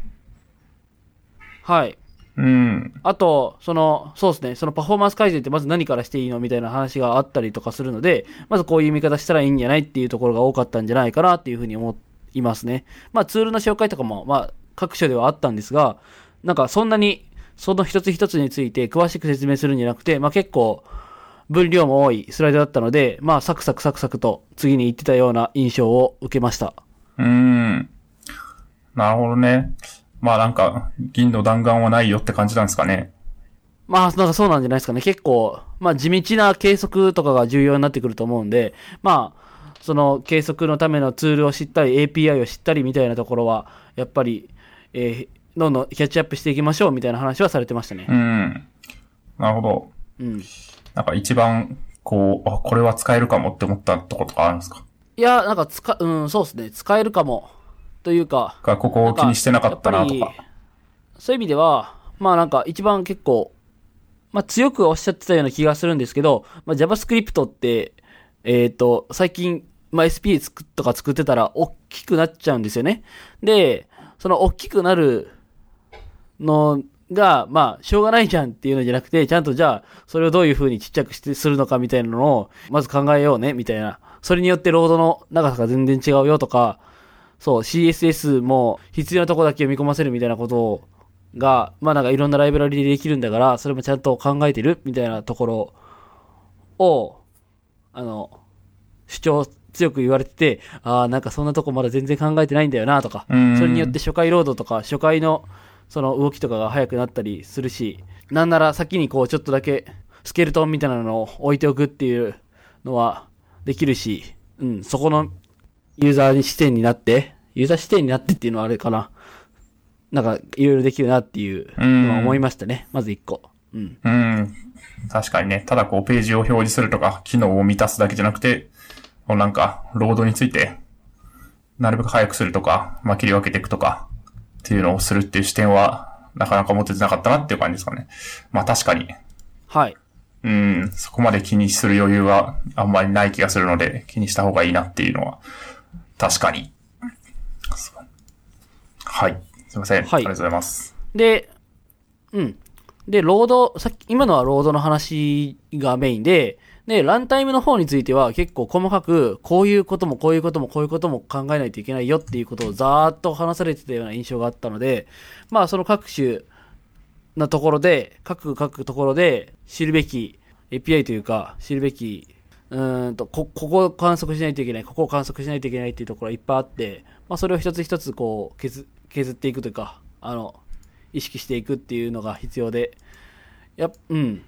はい。うん。あと、その、そうですね、そのパフォーマンス改善ってまず何からしていいのみたいな話があったりとかするので、まずこういう見方したらいいんじゃないっていうところが多かったんじゃないかなっていうふうに思いますね。まあツールの紹介とかも、まあ各所ではあったんですが、なんかそんなにその一つ一つについて詳しく説明するんじゃなくて、まあ結構、分量も多いスライドだったので、まあサクサクサクサクと次に言ってたような印象を受けました。うーん。なるほどね。まあなんか、銀の弾丸はないよって感じなんですかね。まあ、なんかそうなんじゃないですかね。結構、まあ地道な計測とかが重要になってくると思うんで、まあ、その計測のためのツールを知ったり、API を知ったりみたいなところは、やっぱり、えーどんどんキャッチアップしていきましょうみたいな話はされてましたねう。ん。なるほど。うん。なんか一番、こう、あ、これは使えるかもって思ったとことかあるんですか？いや、なんか使、うん、そうですね。使えるかも。というか、がここを気にしてなかったなとかそういう意味では、まあなんか一番結構、まあ強くおっしゃってたような気がするんですけど、まあ JavaScript って、えっ、と、最近、まあ SP とか作ってたら大きくなっちゃうんですよね。で、その大きくなるのが、まあ、しょうがないじゃんっていうのじゃなくて、ちゃんとじゃあ、それをどういう風にちっちゃくして、するのかみたいなのを、まず考えようね、みたいな。それによってロードの長さが全然違うよとか、そう、CSS も必要なとこだけ読み込ませるみたいなことが、まあなんかいろんなライブラリでできるんだから、それもちゃんと考えてるみたいなところを、あの、主張強く言われてて、ああ、なんかそんなとこまだ全然考えてないんだよなとか、うんそれによって初回ロードとか初回のその動きとかが速くなったりするし、なんなら先にこうちょっとだけスケルトンみたいなのを置いておくっていうのはできるし、うん、そこのユーザー視点になって、ユーザー視点になってっていうのはあれかな。なんかいろいろできるなっていうのは思いましたね。まず一個。うん。うん。確かにね。ただこうページを表示するとか、機能を満たすだけじゃなくて、こうなんか、ロードについて、なるべく早くするとか、まあ、切り分けていくとか、っていうのをするっていう視点は、なかなか持ててなかったなっていう感じですかね。まあ確かに、はい。うん、そこまで気にする余裕はあんまりない気がするので、気にした方がいいなっていうのは、確かに。はい。すいません。はいありがとうございます。で、うん。で、ロード、さっき、今のはロードの話がメインで、で、ランタイムの方については結構細かく、こういうこともこういうこともこういうことも考えないといけないよっていうことをざーっと話されてたような印象があったので、まあその各種なところで、各各ところで知るべき API というか、知るべき、うーんと、こ、ここを観測しないといけない、ここを観測しないといけないっていうところがいっぱいあって、まあそれを一つ一つこう削、削っていくというか、あの、意識していくっていうのが必要で、やっうん。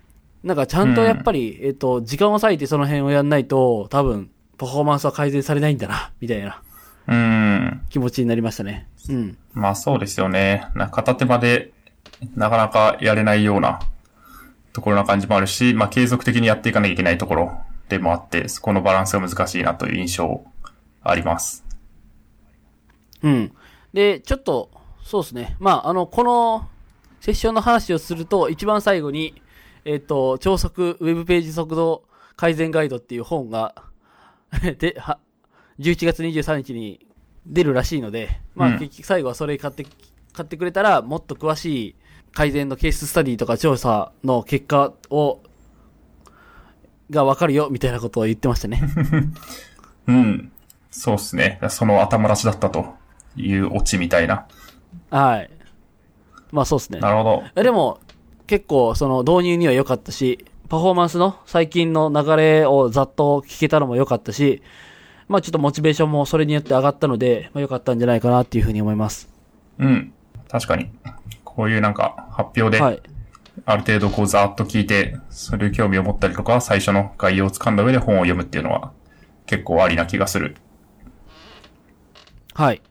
なんかちゃんとやっぱり、えっ、と、時間を割いてその辺をやんないと、多分、パフォーマンスは改善されないんだな、みたいなうん。気持ちになりましたね。うん。まあそうですよね。な片手間でなかなかやれないようなところな感じもあるし、まあ継続的にやっていかなきゃいけないところでもあって、そこのバランスが難しいなという印象あります。うん。で、ちょっと、そうですね。まあ、あの、この、セッションの話をすると、一番最後に、えっ、と、超速ウェブページ速度改善ガイドっていう本が、で、は、11月23日に出るらしいので、まあ、うん結局最後はそれ買って、買ってくれたら、もっと詳しい改善のケーススタディとか調査の結果を、がわかるよ、みたいなことを言ってましたね。うん。そうですね。その頭出しだったというオチみたいな。はい。まあ、そうですね。なるほど。えでも、結構、その導入には良かったし、パフォーマンスの最近の流れをざっと聞けたのも良かったし、まあちょっとモチベーションもそれによって上がったので、まあ良かったんじゃないかなっていうふうに思います。うん。確かに。こういうなんか発表で、はい。ある程度こうざーっと聞いて、それに興味を持ったりとか、最初の概要をつかんだ上で本を読むっていうのは結構ありな気がする。はい。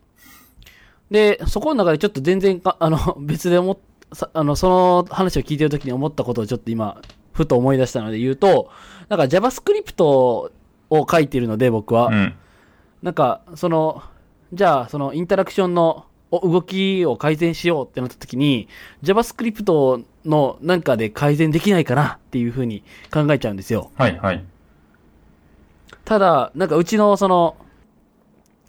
で、そこの中でちょっと全然か、あの、別で思っさあの、その話を聞いてるときに思ったことをちょっと今、ふと思い出したので言うと、なんか JavaScript を書いているので僕は、うん。なんか、その、じゃあ、そのインタラクションのお動きを改善しようってなった時に、JavaScript のなんかで改善できないかなっていうふうに考えちゃうんですよ。はいはい。ただ、なんかうちのその、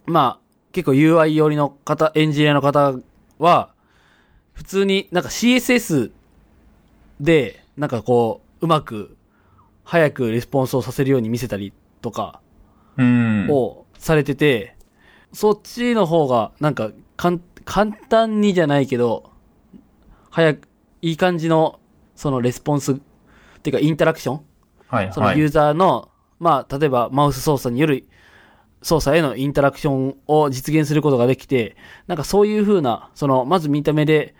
まあ、結構 UI 寄りの方、エンジニアの方は、普通になんか CSS で、なんかこう、うまく、早くレスポンスをさせるように見せたりとか、うん。をされてて、そっちの方が、なんか、かん、簡単にじゃないけど、早く、いい感じの、そのレスポンス、っていうかインタラクションはい、はい。そのユーザーの、まあ、例えばマウス操作による操作へのインタラクションを実現することができて、なんかそういう風な、その、まず見た目で、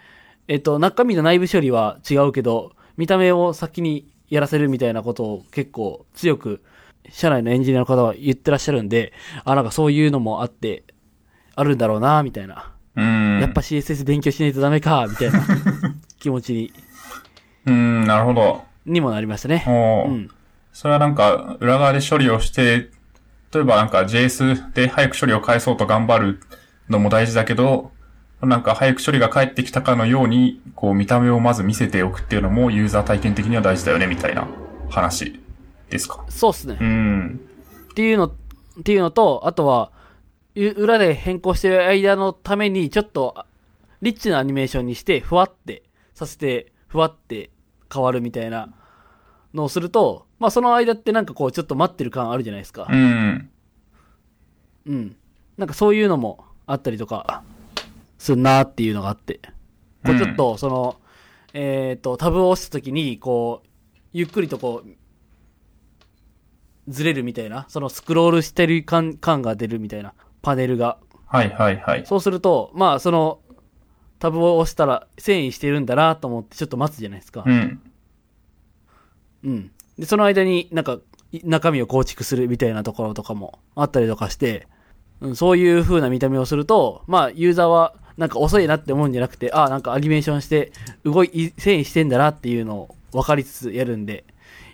えっと、中身の内部処理は違うけど、見た目を先にやらせるみたいなことを結構強く、社内のエンジニアの方は言ってらっしゃるんで、あ、なんかそういうのもあって、あるんだろうな、みたいな。うん。やっぱ CSS 勉強しないとダメか、みたいな 気持ちに、うん、なるほど。にもなりましたね。おーうん。それはなんか、裏側で処理をして、例えばなんか JS で早く処理を返そうと頑張るのも大事だけど、なんか早く処理が返ってきたかのように、こう見た目をまず見せておくっていうのもユーザー体験的には大事だよね、みたいな話ですか？そうっすねう。ん。っていうの、っていうのと、あとは、う裏で変更してる間のために、ちょっと、あリッチなアニメーションにして、ふわってさせて、ふわって変わるみたいなのをすると、まあその間ってなんかこう、ちょっと待ってる感あるじゃないですかう。ん。うん。なんかそういうのもあったりとか、するなっていうのがあって。こうちょっと、その、えっ、と、タブを押した時に、こう、ゆっくりとこう、ずれるみたいな、そのスクロールしてる感感が出るみたいな、パネルが。はいはいはい。そうすると、まあ、その、タブを押したら、遷移してるんだなと思って、ちょっと待つじゃないですか。うん。うん。で、その間になんか、い中身を構築するみたいなところとかもあったりとかして、うん、そういう風な見た目をすると、まあ、ユーザーは、なんか遅いなって思うんじゃなくて、ああ、なんかアニメーションして、動い、い遷移してんだなっていうのを分かりつつやるんで、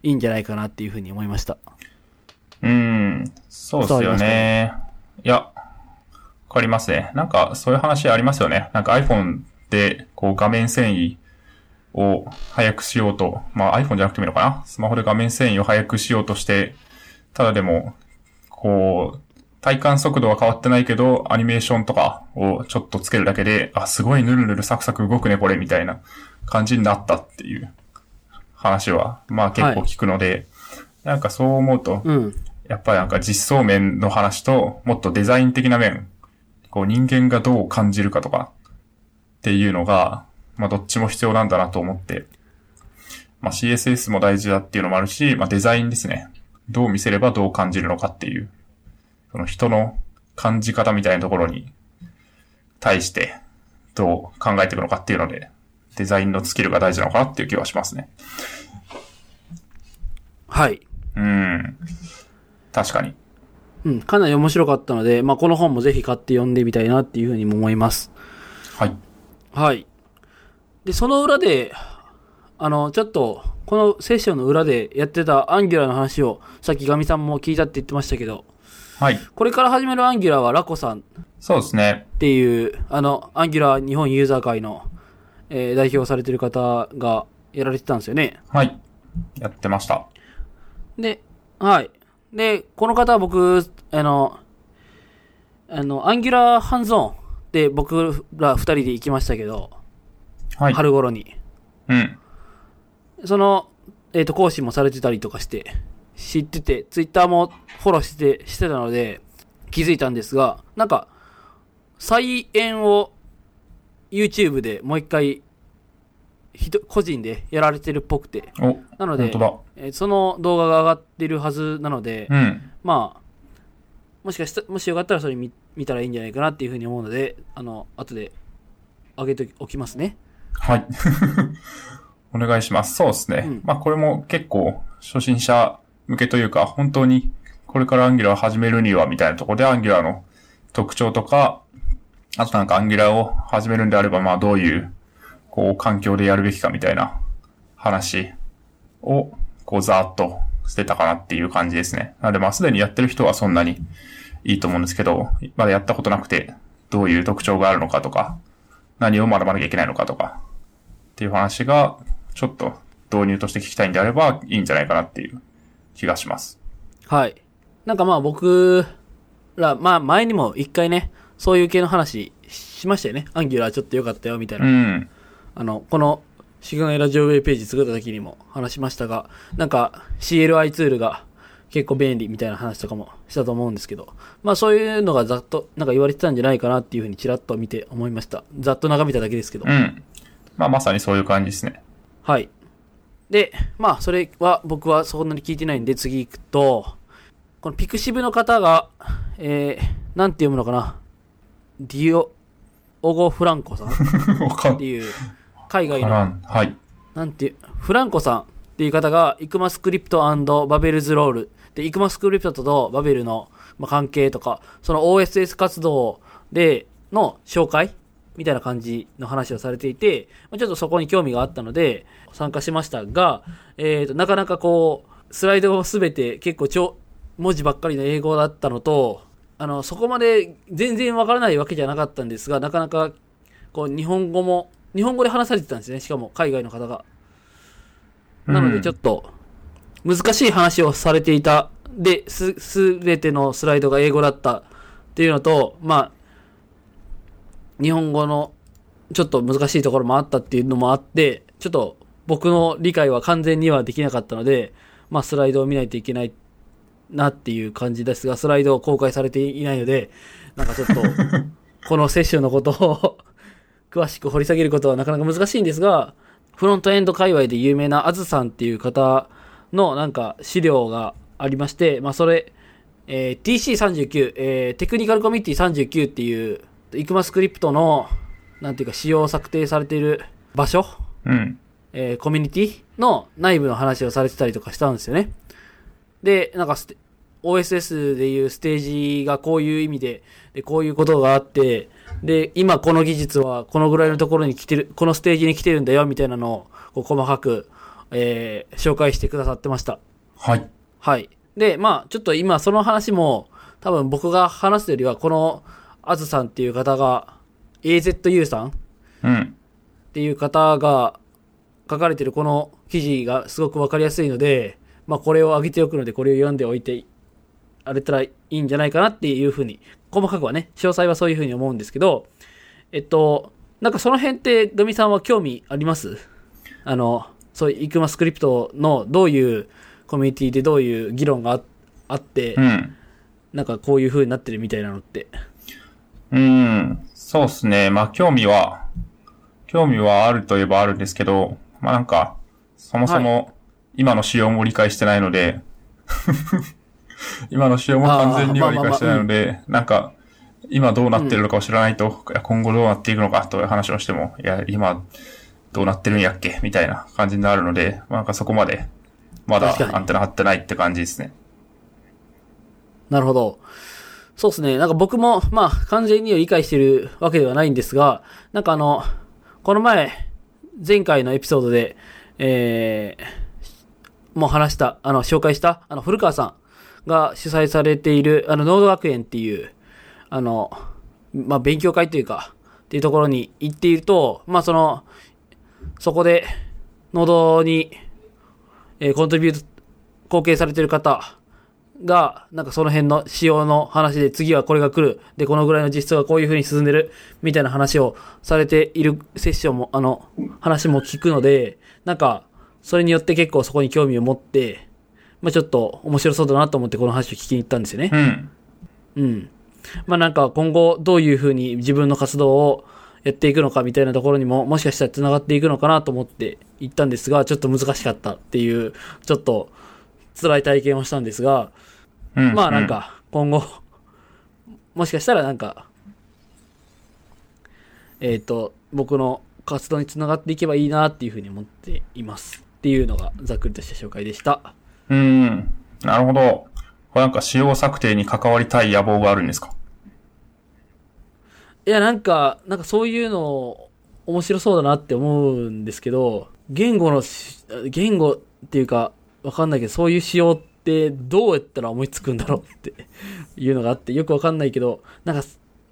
いいんじゃないかなっていう風に思いました。うん。そうですよね。いや、わかりますね。なんか、そういう話ありますよね。なんか iPhone で、こう画面遷移を早くしようと、まあ iPhone じゃなくてもいいのかなスマホで画面遷移を早くしようとして、ただでも、こう、体感速度は変わってないけど、アニメーションとかをちょっとつけるだけで、あ、すごいヌルヌルサクサク動くね、これ、みたいな感じになったっていう話は、まあ結構聞くので、なんかそう思うと、うん。やっぱりなんか実装面の話と、もっとデザイン的な面、こう人間がどう感じるかとか、っていうのが、まあどっちも必要なんだなと思って、まあ CSS も大事だっていうのもあるし、まあデザインですね。どう見せればどう感じるのかっていう、その人の感じ方みたいなところに対して、どう考えていくのかっていうので、デザインのスキルが大事なのかなっていう気はしますね。はい。うん。確かに。うん。かなり面白かったので、まあ、この本もぜひ買って読んでみたいなっていう風にも思います。はい。はい。で、その裏で、あの、ちょっと、このセッションの裏でやってた Angular の話を、さっきガミさんも聞いたって言ってましたけど、はい。これから始める Angular はラコさんそうですね。っていう、あの、 Angular 日本ユーザー会の、えー代表されてる方がやられてたんですよね。はい。やってました。で、はい。で、この方は僕、あの、あの、 Angular ハンズオンで僕ら二人で行きましたけど、はい。春頃に。うん。その、えっ、と、講師もされてたりとかして、知ってて、ツイッターもフォローして、してたので、気づいたんですが、なんか、再演を YouTube でもう一回、個人でやられてるっぽくて、お、なので。えーその動画が上がってるはずなので、うん。まあ、もしかしたもしよかったらそれ見見たらいいんじゃないかなっていうふうに思うので、あの、後で上げておきますね。はい。お願いします。そうですね。うんまあこれも結構初心者向けというか、本当にこれからアンギュラーを始めるにはみたいなところでアンギュラーの特徴とか、あとなんかアンギュラーを始めるんであれば、まあどういう、こう環境でやるべきかみたいな話を、こうざーっとしてたかなっていう感じですね。なのでまあすでにやってる人はそんなにいいと思うんですけど、まだやったことなくて、どういう特徴があるのかとか、何を学ばなきゃいけないのかとか、っていう話が、ちょっと導入として聞きたいんであれば、いいんじゃないかなっていう気がします。はい。なんかまあ僕ら、まあ前にも一回ね、そういう系の話しましたよね。アンギュラーちょっと良かったよみたいな。うん。あの、この、しがないラジオウェイページ作った時にも話しましたが、なんか CLI ツールが結構便利みたいな話とかもしたと思うんですけど、まあそういうのがざっとなんか言われてたんじゃないかなっていうふうにちらっと見て思いました。ざっと眺めただけですけど。うん。まあまさにそういう感じですね。はい。で、まあ、それは僕はそんなに聞いてないんで、次行くと、このピクシブの方が、えー、なんて読むのかな。ディオ、オゴ・フランコさん っていう、海外の。はい。なんてフランコさんっていう方が、イクマスクリプトバベルズロール。で、イクマスクリプトとバベルの、まあ、関係とか、その OSS 活動での紹介みたいな感じの話をされていて、まあちょっとそこに興味があったので、参加しましたが、えっ、と、なかなかこう、スライドをすべて結構超、文字ばっかりの英語だったのと、あの、そこまで全然わからないわけじゃなかったんですが、なかなか、こう、日本語も、日本語で話されてたんですね。しかも、海外の方が。なので、ちょっと、難しい話をされていた。で、す、すべてのスライドが英語だったっていうのと、まあ、日本語のちょっと難しいところもあったっていうのもあって、ちょっと僕の理解は完全にはできなかったので、まあスライドを見ないといけないなっていう感じですが、スライドを公開されていないので、なんかちょっと、このセッションのことを詳しく掘り下げることはなかなか難しいんですが、フロントエンド界隈で有名なあずさんっていう方のなんか資料がありまして、まあそれ、えー TC39、えーテクニカルコミュニティ39っていう、イクマスクリプトの、なんていうか、仕様策定されている場所、うん。えーコミュニティの内部の話をされてたりとかしたんですよね。で、なんか OSS でいうステージがこういう意味で、で、こういうことがあって、で、今この技術はこのぐらいのところに来てる、このステージに来てるんだよ、みたいなのを、細かく、えー紹介してくださってました。はい。はい。で、まあ、ちょっと今その話も、多分僕が話すよりは、この、あずさんっていう方が、AZU さんっうん。ていう方が書かれてるこの記事がすごくわかりやすいので、まあこれを上げておくので、これを読んでおいて、あれたらいいんじゃないかなっていうふうに、細かくはね、詳細はそういうふうに思うんですけど、えっと、なんかその辺って、ドミさんは興味あります？あの、そういうイクマスクリプトのどういうコミュニティでどういう議論がああって、うん。なんかこういう風になってるみたいなのって。うん。そうですね。まあ、興味は、興味はあるといえばあるんですけど、まあなんか、そもそも、今の仕様も理解してないので、今の仕様も完全には理解してないので、なんか、今どうなってるのかを知らないと、いや今後どうなっていくのかという話をしても、いや、今、どうなってるんやっけみたいな感じになるので、まあなんかそこまで、まだアンテナ張ってないって感じですね。なるほど。そうですね。なんか僕も、まあ、完全には理解してるわけではないんですが、なんかあの、この前、前回のエピソードで、えー、もう話した、あの、紹介した、あの、古川さんが主催されている、あの、ノード学園っていう、あの、まあ、勉強会というか、っていうところに行っていると、まあ、その、そこで、ノードに、えーコントリビュート、貢献されている方が、なんかその辺の仕様の話で次はこれが来る。で、このぐらいの実装がこういう風に進んでる。みたいな話をされているセッションも、あの、話も聞くので、なんか、それによって結構そこに興味を持って、まあちょっと面白そうだなと思ってこの話を聞きに行ったんですよね。うん。うん。まあなんか今後どういう風に自分の活動をやっていくのかみたいなところにももしかしたら繋がっていくのかなと思って行ったんですが、ちょっと難しかったっていう、ちょっと辛い体験をしたんですが、うん。まあなんか今後、もしかしたらなんか、えっ、と、僕の活動に繋がっていけばいいなっていう風に思っています。っていうのがざっくりとした紹介でした。うん。うん。なるほど。これなんか仕様策定に関わりたい野望があるんですか？いや、なんか、なんかそういうの面白そうだなって思うんですけど、言語のし、言語っていうか、わかんないけど、そういう仕様ってどうやったら思いつくんだろうって いうのがあって、よくわかんないけど、なんか、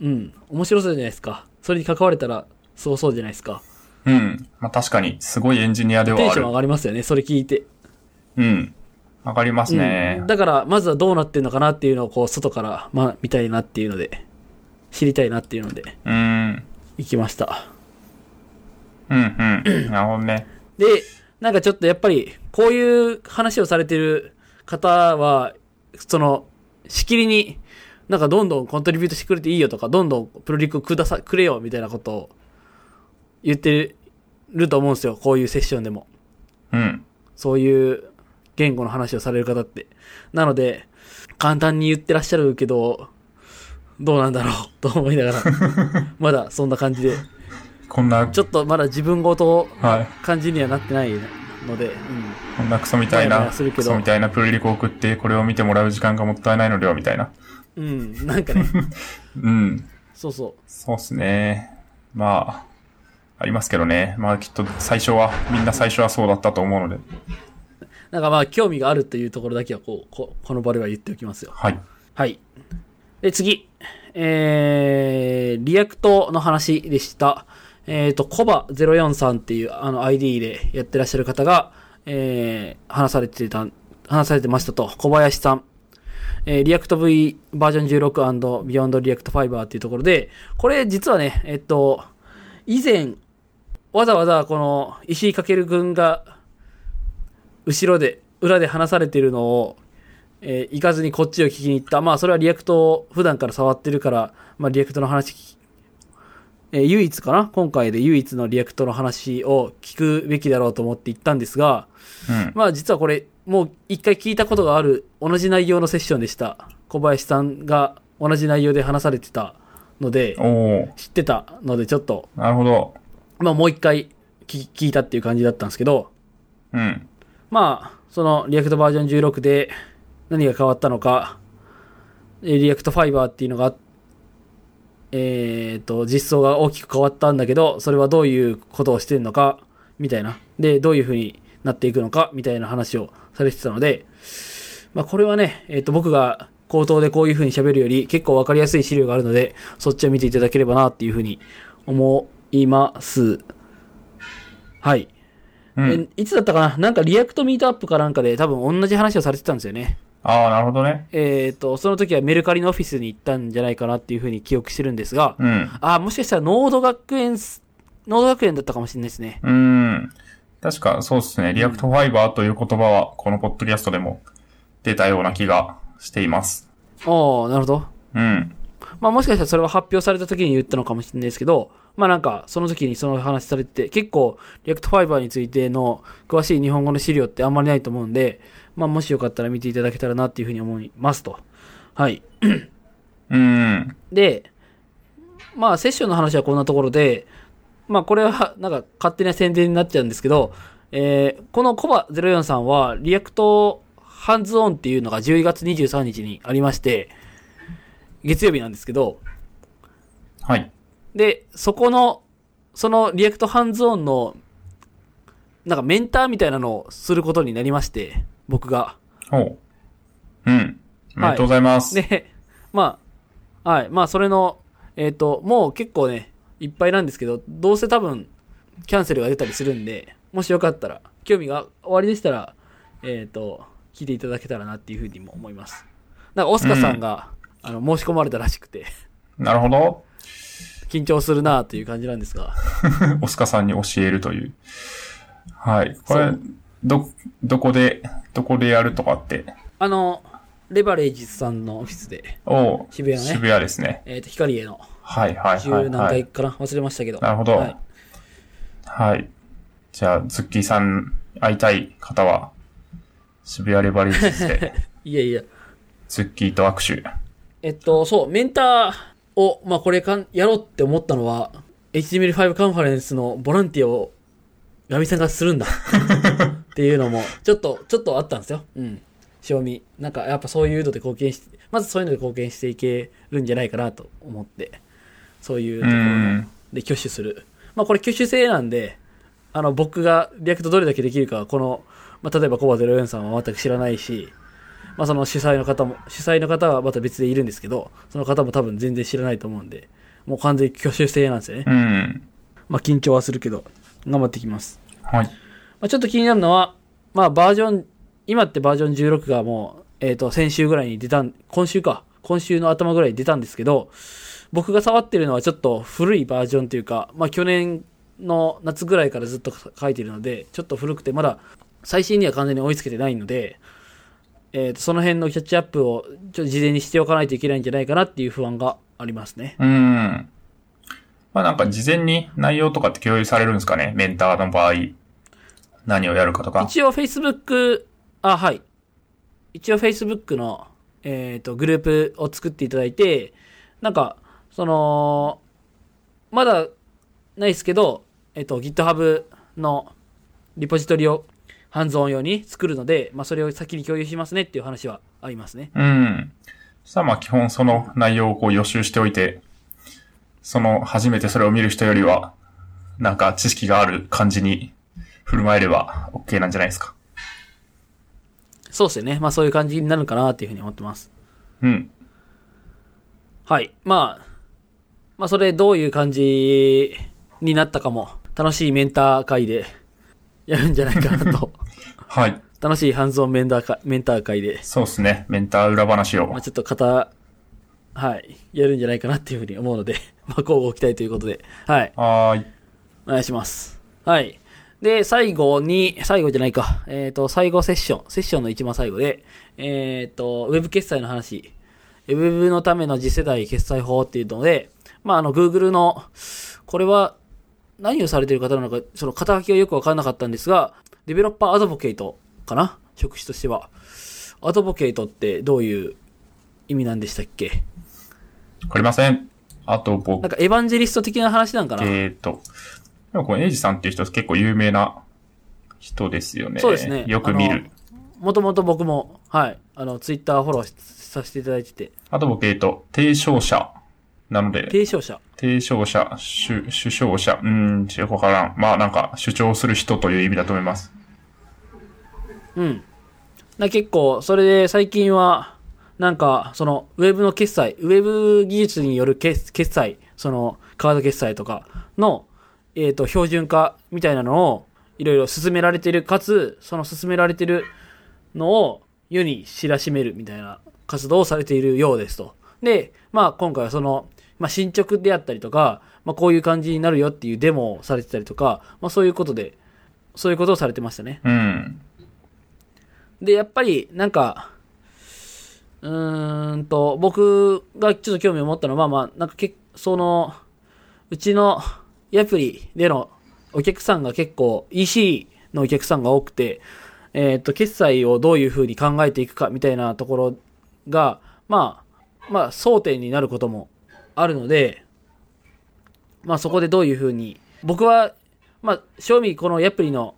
うん、面白そうじゃないですか。それに関われたら、そうそうじゃないですか。うん。まあ確かに、すごいエンジニアではあるテンション上。がりますよね、それ聞いて。うん。わかりますねうん。だから、まずはどうなってんのかなっていうのを、こう、外から、まあ、見たいなっていうので、知りたいなっていうので、うん。行きました。うん、うん。なるほどね。で、なんかちょっとやっぱり、こういう話をされてる方は、その、しきりに、なんかどんどんコントリビュートしてくれていいよとか、どんどんプロリクくださ、くれよみたいなことを言ってるると思うんですよ。こういうセッションでも。うん。そういう言語の話をされる方って。なので、簡単に言ってらっしゃるけど、どうなんだろう と思いながら、まだそんな感じで、こんな、ちょっとまだ自分ごとはい。感じにはなってないので、うん。こんなクソみたいな、クソみたいなプルリコを送って、これを見てもらう時間がもったいないのでは、みたいな。うん、なんかね、うん。そうそう。そうっすね。まあ、ありますけどね。まあきっと最初は、みんな最初はそうだったと思うので。なんかまあ、興味があるというところだけはこう、ここの場では言っておきますよ。はい。はい。で、次。えー、 React の話でした。えっ、と、 koba04さんっていうあの ID でやってらっしゃる方が、えー、話されてた、話されてましたと、小林さん。えー、 React V バージョン 16 & Beyond React Fiber っていうところで、これ実はね、えっと、以前、わざわざこの石井かける君が、後ろで、裏で話されてるのを、えー行かずにこっちを聞きに行った。まあ、それは React を普段から触ってるから、まあ、 React の話えー唯一かな？今回で唯一の React の話を聞くべきだろうと思って行ったんですが、うん。まあ、実はこれ、もう一回聞いたことがある同じ内容のセッションでした。小林さんが同じ内容で話されてたので、知ってたので、ちょっと、なるほど。まあ、もう一回聞聞いたっていう感じだったんですけど、うん。まあ、その React バージョン16で何が変わったのか、 React Fiber っていうのが、えっ、と、実装が大きく変わったんだけど、それはどういうことをしてるのか、みたいな。で、どういう風になっていくのか、みたいな話をされてたので、まあこれはね、えっ、と、僕が口頭でこういう風に喋るより結構わかりやすい資料があるので、そっちを見ていただければなっていう風に思います。はい。うん。えいつだったかな？なんか React Meetup かなんかで多分同じ話をされてたんですよね。ああ、なるほどね。えっ、と、その時はメルカリのオフィスに行ったんじゃないかなっていうふうに記憶してるんですが、うん。あーもしかしたらノード学園す、ノード学園だったかもしれないですね。うん。確か、そうですね。 React Fiber という言葉は、このポッドキャストでも出たような気がしています。ああ、なるほど。うん。まあもしかしたらそれは発表された時に言ったのかもしれないですけど、まあなんかその時にその話されてて、結構 React Fiber についての詳しい日本語の資料ってあんまりないと思うんで、まあもしよかったら見ていただけたらなっていうふうに思いますと。はい。うん。で、まあ、セッションの話はこんなところで、まあ、これは、なんか、勝手な宣伝になっちゃうんですけど、えーこの koba04さんは、 React ハンズオンっていうのが12月23日にありまして、月曜日なんですけど、はい。で、そこの、その React ハンズオンの、なんかメンターみたいなのをすることになりまして、僕が。ほう。うん。おめでとうございます。で、まあ、はい。まあ、それの、えっ、と、もう結構ね、いっぱいなんですけど、どうせ多分、キャンセルが出たりするんで、もしよかったら、興味が終わりでしたら、えっ、と、聞いていただけたらなっていうふうにも思います。なんか、オスカさんが、あの、申し込まれたらしくて、なるほど。緊張するなっていう感じなんですが、オスカさんに教えるという。はい。これど、どこで、どこでやるとかって？あの、レバレージズさんのオフィスで、おう渋谷ね渋谷ですね。えっ、と、光栄のはいはいはい、十何はい。回かな、忘れましたけど。なるほどはい。はい。じゃあ、ズッキーさん会いたい方は、渋谷レバレッジスで、いやいや、ズッキーと握手。えっと、そう、メンターを、まあ、これかん、やろうって思ったのは、HTML5 カンファレンスのボランティアを、ガミさんがするんだ。っていうのも、ちょっと、ちょっとあったんですよ。うん。正味。なんか、やっぱそういうので貢献して、まずそういうので貢献していけるんじゃないかなと思って、そういうところ。で挙手する。まあこれ挙手制なんで、あの僕が React どれだけできるかは、この、まあ例えば koba04さんは全く知らないし、まあその主催の方も、主催の方はまた別でいるんですけど、その方も多分全然知らないと思うんで、もう完全に挙手制なんですよね。うん。まあ緊張はするけど、頑張ってきます。はい。まあちょっと気になるのは、まあバージョン、今ってバージョン16がもう、えっ、と、先週ぐらいに出たん、今週か、今週の頭ぐらいに出たんですけど、僕が触ってるのはちょっと古いバージョンというか、まあ去年の夏ぐらいからずっと書いてるので、ちょっと古くてまだ最新には完全に追いつけてないので、えっ、と、その辺のキャッチアップをちょっと事前にしておかないといけないんじゃないかなっていう不安がありますね。うん。まあなんか事前に内容とかって共有されるんですかね？メンターの場合。何をやるかとか。一応 Facebook、あ、はい。一応 Facebook の、えっ、と、グループを作っていただいて、なんか、その、まだないですけど、えっ、と、GitHub のリポジトリをハンズオン用に作るので、まあ、それを先に共有しますねっていう話はありますね。うん。そしたらまあ基本その内容をこう予習しておいて、その初めてそれを見る人よりは、なんか知識がある感じに振る舞えれば OK なんじゃないですか。そうですよね。まあ、そういう感じになるかなっていうふうに思ってます。うん。はい。まあ、まあ、それどういう感じになったかも、楽しいメンター会でやるんじゃないかなと。はい。楽しいハンズオンメンター会メンター会で、そうですね。メンター裏話をまあ、。ちょっと型、はい、やるんじゃないかなっていうふうに思うので、まあ、交互期待ということで、はい、はーい。お願いします。はい。で、最後に、最後じゃないか、えっ、と、最後セッション、セッションの一番最後で、えっ、と、ウェブ決済の話、ウェブのための次世代決済法っていうので、まあ、あの、Google の、これは、何をされている方なのか、その肩書きはよくわからなかったんですが、デベロッパーアドボケイトかな？職種としては。アドボケイトってどういう意味なんでしたっけ？わかりません。あとなん僕、かエヴァンジェリスト的な話なんかな、えーっと、でもこのエイジさんっていう人結構有名な人ですよね。そうですねよく見る。もともと僕も、はい、あの、ツイッターフォローしさせていただいてて、アドボケイト、提唱者。なので、提唱者。提唱者、主、主張者、うーん、よくわからん。まあなんか、主張する人という意味だと思います。うん。な結構、それで最近は、なんか、その、ウェブの決済、ウェブ技術による決決済、その、カード決済とかの、えっ、と、標準化みたいなのを、いろいろ進められてる、かつ、その進められてるのを世に知らしめるみたいな活動をされているようですと。で、まあ今回はその、まあ進捗であったりとか、まあこういう感じになるよっていうデモをされてたりとか、まあそういうことで、そういうことをされてましたね。うん。で、やっぱり、なんか、うーんと、僕がちょっと興味を持ったのは、まあ、なんかけ、その、うちのアプリでのお客さんが結構 EC のお客さんが多くて、えっ、と、決済をどういうふうに考えていくかみたいなところが、まあ、まあ、争点になることもあるので、まあそこでどういうふうに、僕は、まあ、正味このアプリの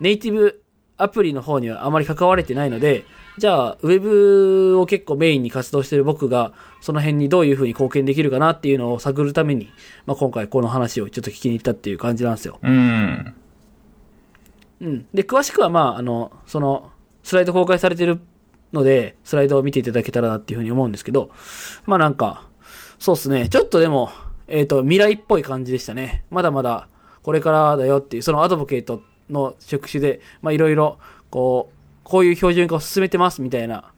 ネイティブアプリの方にはあまり関われてないので、じゃあ、ウェブを結構メインに活動している僕が、その辺にどういうふうに貢献できるかなっていうのを探るために、まあ今回この話をちょっと聞きに行ったっていう感じなんですよ。うん。うん。で、詳しくはまあ、あの、その、スライド公開されてるので、スライドを見ていただけたらなっていうふうに思うんですけど、まあなんか、そうっすね。ちょっとでも、えっ、と、未来っぽい感じでしたね。まだまだ、これからだよっていう、そのアドボケイトの職種で、まあいろいろ、こう、こういう標準化を進めてますみたいな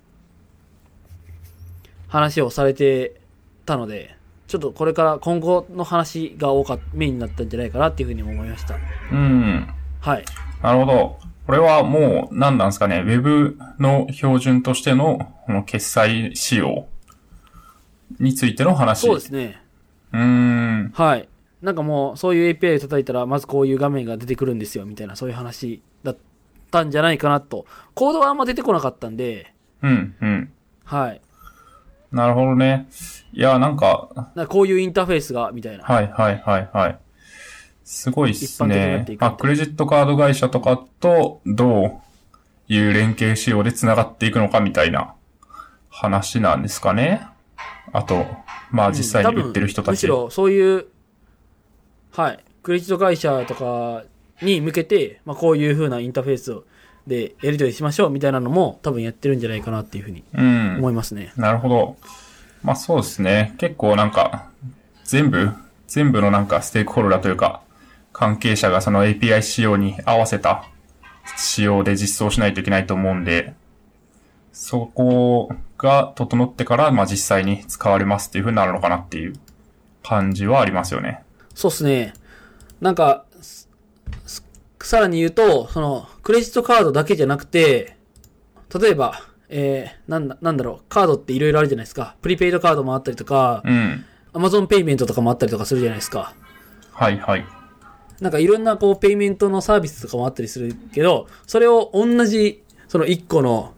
話をされてたので、ちょっとこれから今後の話が多かった、メインになったんじゃないかなっていうふうに思いました。うん。はい。なるほど。これはもう、何なんですかね。ウェブの標準としての、この決済仕様についての話。そうですね。うーん。はい。なんかもう、そういう API 叩いたら、まずこういう画面が出てくるんですよ、みたいな、そういう話だったんじゃないかなと。コードはあんま出てこなかったんで、うん、うん。はい。なるほどね。いや、なんか、なんかこういうインターフェースが、みたいな。はいはいはいはい。すごいっすねてい。くみたいあ、クレジットカード会社とかとどういう連携仕様で繋がっていくのかみたいな話なんですかね。あと、まあ実際に売ってる人たち。むしろ、そういう、はい。クレジット会社とかに向けて、まあ、こういう風なインターフェースでやり取りしましょう、みたいなのも、多分やってるんじゃないかなっていうふうにうん。思いますね。なるほど。まあそうですね。結構なんか、全部、全部のなんかステークホルダーというか、関係者がその API 仕様に合わせた仕様で実装しないといけないと思うんで、そこが整ってから、まあ実際に使われますっていう風になるのかなっていう感じはありますよね。そうっすね。なんか、さらに言うと、その、クレジットカードだけじゃなくて、例えば、えー、なんだ、なんだろう、カードっていろいろあるじゃないですか。プリペイドカードもあったりとか、うん。 Amazon Payments とかもあったりとかするじゃないですか。はいはい。なんかいろんなこうペイメントのサービスとかもあったりするけど、それを同じ、その1個の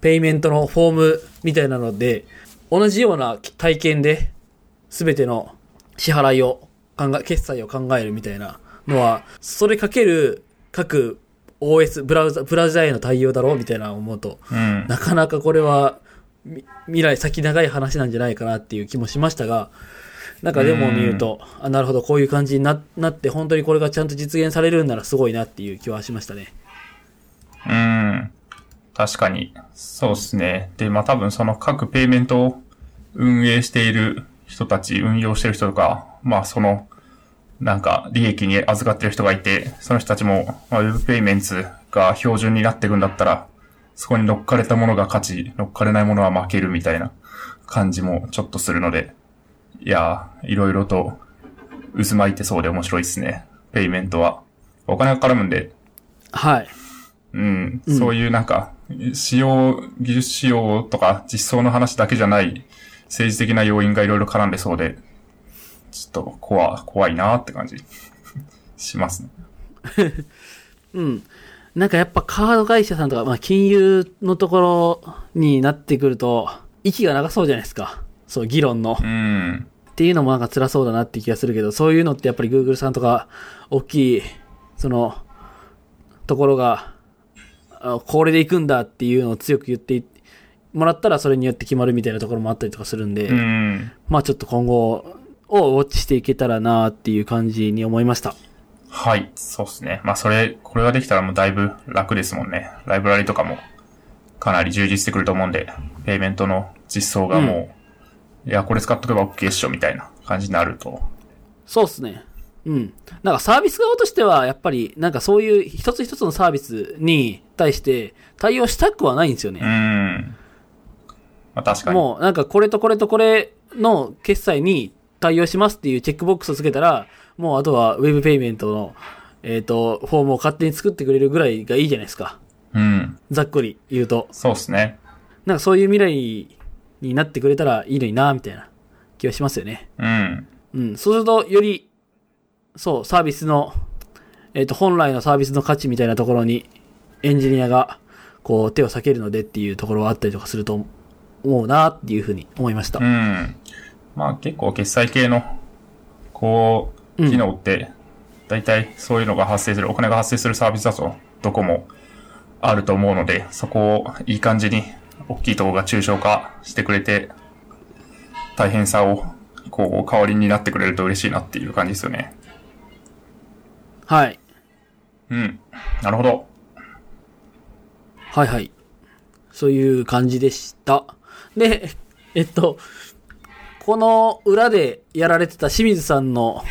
ペイメントのフォームみたいなので、同じような体験で全ての支払いを考え、決済を考えるみたいなのは、それかける各 OS、ブラウザ、ブラウザへの対応だろうみたいな思うと、うん。なかなかこれはみ未来先長い話なんじゃないかなっていう気もしましたが、なんかデモを見ると、あ、なるほど、こういう感じにななって、本当にこれがちゃんと実現されるんならすごいなっていう気はしましたね。うん。確かに。そうですね。で、まあ多分その各ペイメントを運営している人たち、運用してる人とか、まあその、なんか利益に預かってる人がいて、その人たちも、まあ、Web ペイメンツが標準になっていくんだったら、そこに乗っかれたものが勝ち、乗っかれないものは負けるみたいな感じもちょっとするので、いやー、いろいろと渦巻いてそうで面白いですね。ペイメントは。お金が絡むんで、はい。うん、そういうなんか、使用、技術使用とか実装の話だけじゃない政治的な要因がいろいろ絡んでそうで、ちょっと怖、怖いなって感じ しますね。うん。なんかやっぱカード会社さんとか、まあ金融のところになってくると、息が長そうじゃないですか。そう、議論の。うん。っていうのもなんか辛そうだなって気がするけど、そういうのってやっぱり Google さんとか、大きい、その、ところが、あこれで行くんだっていうのを強く言ってもらったらそれによって決まるみたいなところもあったりとかするんで、うん。まあちょっと今後をウォッチしていけたらなっていう感じに思いました。はい、そうですね。まあそれ、これができたらもうだいぶ楽ですもんね。ライブラリとかもかなり充実してくると思うんで、ペイメントの実装がもう、いや、これ使っとけば OK っしょみたいな感じになると。そうですね。うん。なんかサービス側としては、やっぱり、なんかそういう一つ一つのサービスに対して対応したくはないんですよね。うん。まあ確かに。もうなんかこれとこれとこれの決済に対応しますっていうチェックボックスをつけたら、もうあとはウェブペイメントの、えっ、と、フォームを勝手に作ってくれるぐらいがいいじゃないですか。うん。ざっくり言うと。そうですね。なんかそういう未来になってくれたらいいのにな、みたいな気はしますよね。うん。うん。そうすると、より、そう、サービスの、えっ、と、本来のサービスの価値みたいなところに、エンジニアが、こう、手を避けるのでっていうところはあったりとかすると思うなっていうふうに思いました。うん。まあ結構決済系の、こう、機能って、大体そういうのが発生する、お金が発生するサービスだと、どこもあると思うので、そこをいい感じに、大きいところが抽象化してくれて、大変さを、こう、代わりになってくれると嬉しいなっていう感じですよね。はい。うん。なるほど。はいはい。そういう感じでした。で、えっと、この裏でやられてた清水さんの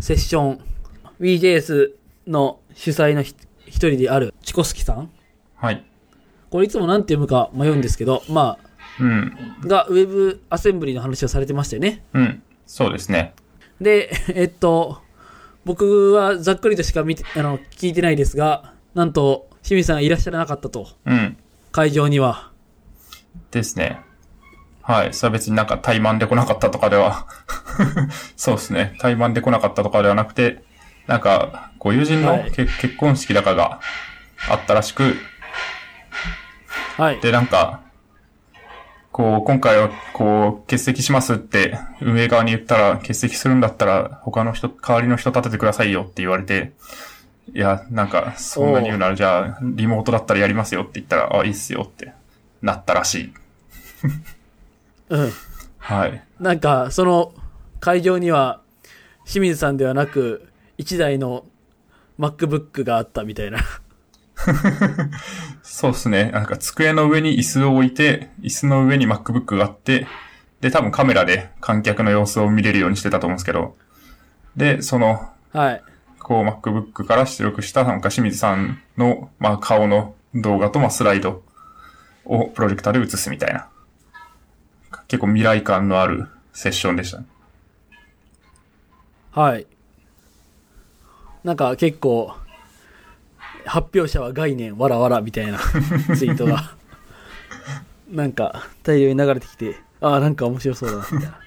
セッション、WeJS の主催のひ一人であるチコスキさん？はい。これいつもなんて読むか迷うんですけど、まうん。あ、が Web アセンブリの話をされてましたよね。うん。そうですね。で、えっと、僕はざっくりとしか見て、あの、聞いてないですが、なんと、清水さんがいらっしゃらなかったと、うん。会場には。ですね。はい。それは別になんか怠慢で来なかったとかでは、そうですね。怠慢で来なかったとかではなくて、なんか、ご友人はい結婚式だかがあったらしく、はい。で、なんか、こう、今回は、こう、欠席しますって、運営側に言ったら、欠席するんだったら、他の人、代わりの人立ててくださいよって言われて、いや、なんか、そんなに言うなら、じゃあ、リモートだったらやりますよって言ったら、あ、いいっすよって、なったらしい。うん。はい。なんか、その会場には、清水さんではなく、一台の MacBook があったみたいな。そうですね。なんか机の上に椅子を置いて、椅子の上に MacBook があって、で、多分カメラで観客の様子を見れるようにしてたと思うんですけど、で、その、はい。こう MacBook から出力したなんか清水さんの、まあ、顔の動画と、まあ、スライドをプロジェクターで映すみたいな。結構未来感のあるセッションでしたね。はい。なんか結構、発表者は概念わらわらみたいな ツイートが、なんか大量に流れてきて、ああ、なんか面白そうだな、みたいな。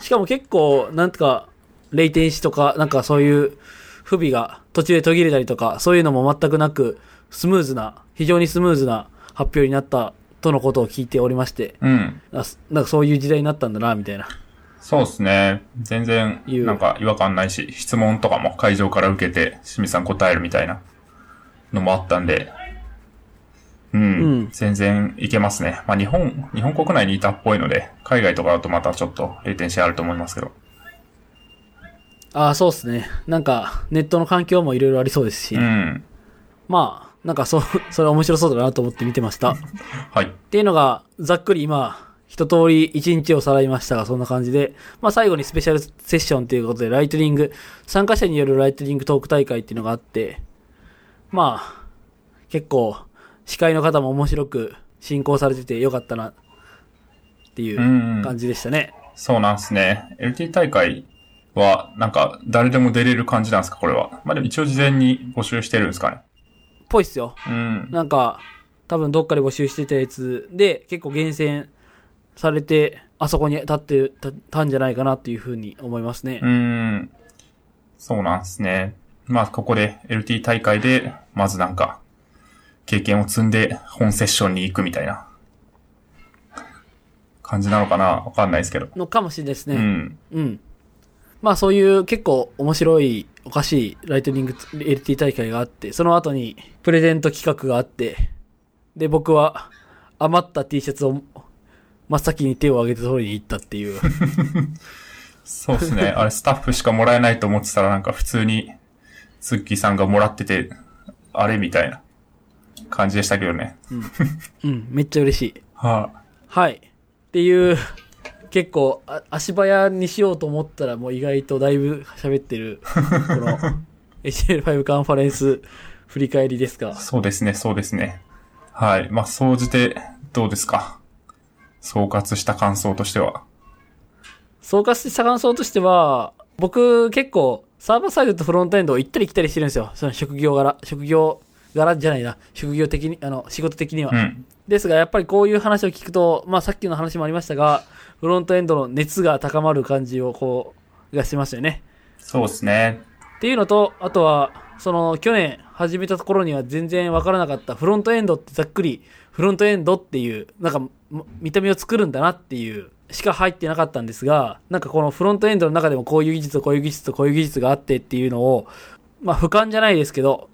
しかも結構、なんとか、レイテンシとか、なんかそういう不備が途中で途切れたりとか、そういうのも全くなく、スムーズな、非常にスムーズな発表になったとのことを聞いておりまして、うん。なんかそういう時代になったんだな、みたいな。そうですね。全然、なんか違和感ないし、質問とかも会場から受けて、清水さん答えるみたいなのもあったんで、うん、うん全然いけますね。まあ日本、日本国内にいたっぽいので、海外とかだとまたちょっとレイテンシーあると思いますけど。ああ、そうですね。なんか、ネットの環境もいろいろありそうですし、うん。まあ、なんかそう、それ面白そうだなと思って見てました。っ はい。ていうのが、ざっくり今、一通り一日をさらいましたが、そんな感じで、まあ最後にスペシャルセッションということで、ライトニング、参加者によるライトニングトーク大会っていうのがあって、まあ、結構、司会の方も面白く進行されててよかったな、っていううん感じでしたね。そうなんですね。LT 大会は、なんか、誰でも出れる感じなんですか、これは？まあでも一応事前に募集してるんですかね。ぽいっすよ。うん。なんか、多分どっかで募集してたやつで、結構厳選されて、あそこに立ってたたんじゃないかなっていうふうに思いますね。うん。そうなんですね。まあ、ここで LT 大会で、まずなんか、経験を積んで本セッションに行くみたいな感じなのかな？わかんないですけど。のかもしれないですね。うん。うん。まあそういう結構面白い、おかしいライトニング LT 大会があって、その後にプレゼント企画があって、で、僕は余った T シャツを真っ先に手を挙げて取りに行ったっていう。そうですね。あれ、スタッフしかもらえないと思ってたら、なんか普通に、ツッキーさんがもらってて、あれみたいな感じでしたけどね。うん、めっちゃ嬉しい。ははい。っていう、結構、あ足早にしようと思ったらもう意外とだいぶ喋ってる、この HL5 カンファレンス振り返りですい。が。そうですね、そうですね。はい。まあ、総じて、どうですか？総括した感想としては。総括した感想としては、僕結構サーバーサイドとフロントエンドを行ったり来たりしてるんですよ。その職業柄、職業柄じゃないな。職業的に、あの、仕事的には。うん。ですが、やっぱりこういう話を聞くと、まあさっきの話もありましたが、フロントエンドの熱が高まる感じをこう、がしますよね。そうですね。っていうのと、あとは、その、去年始めたところには全然わからなかった、フロントエンドってざっくり、フロントエンドっていう、なんか、も見た目を作るんだなっていう、しか入ってなかったんですが、なんかこのフロントエンドの中でもこういう技術とこういう技術とこういう技術があってっていうのを、まあ、俯瞰じゃないですけど、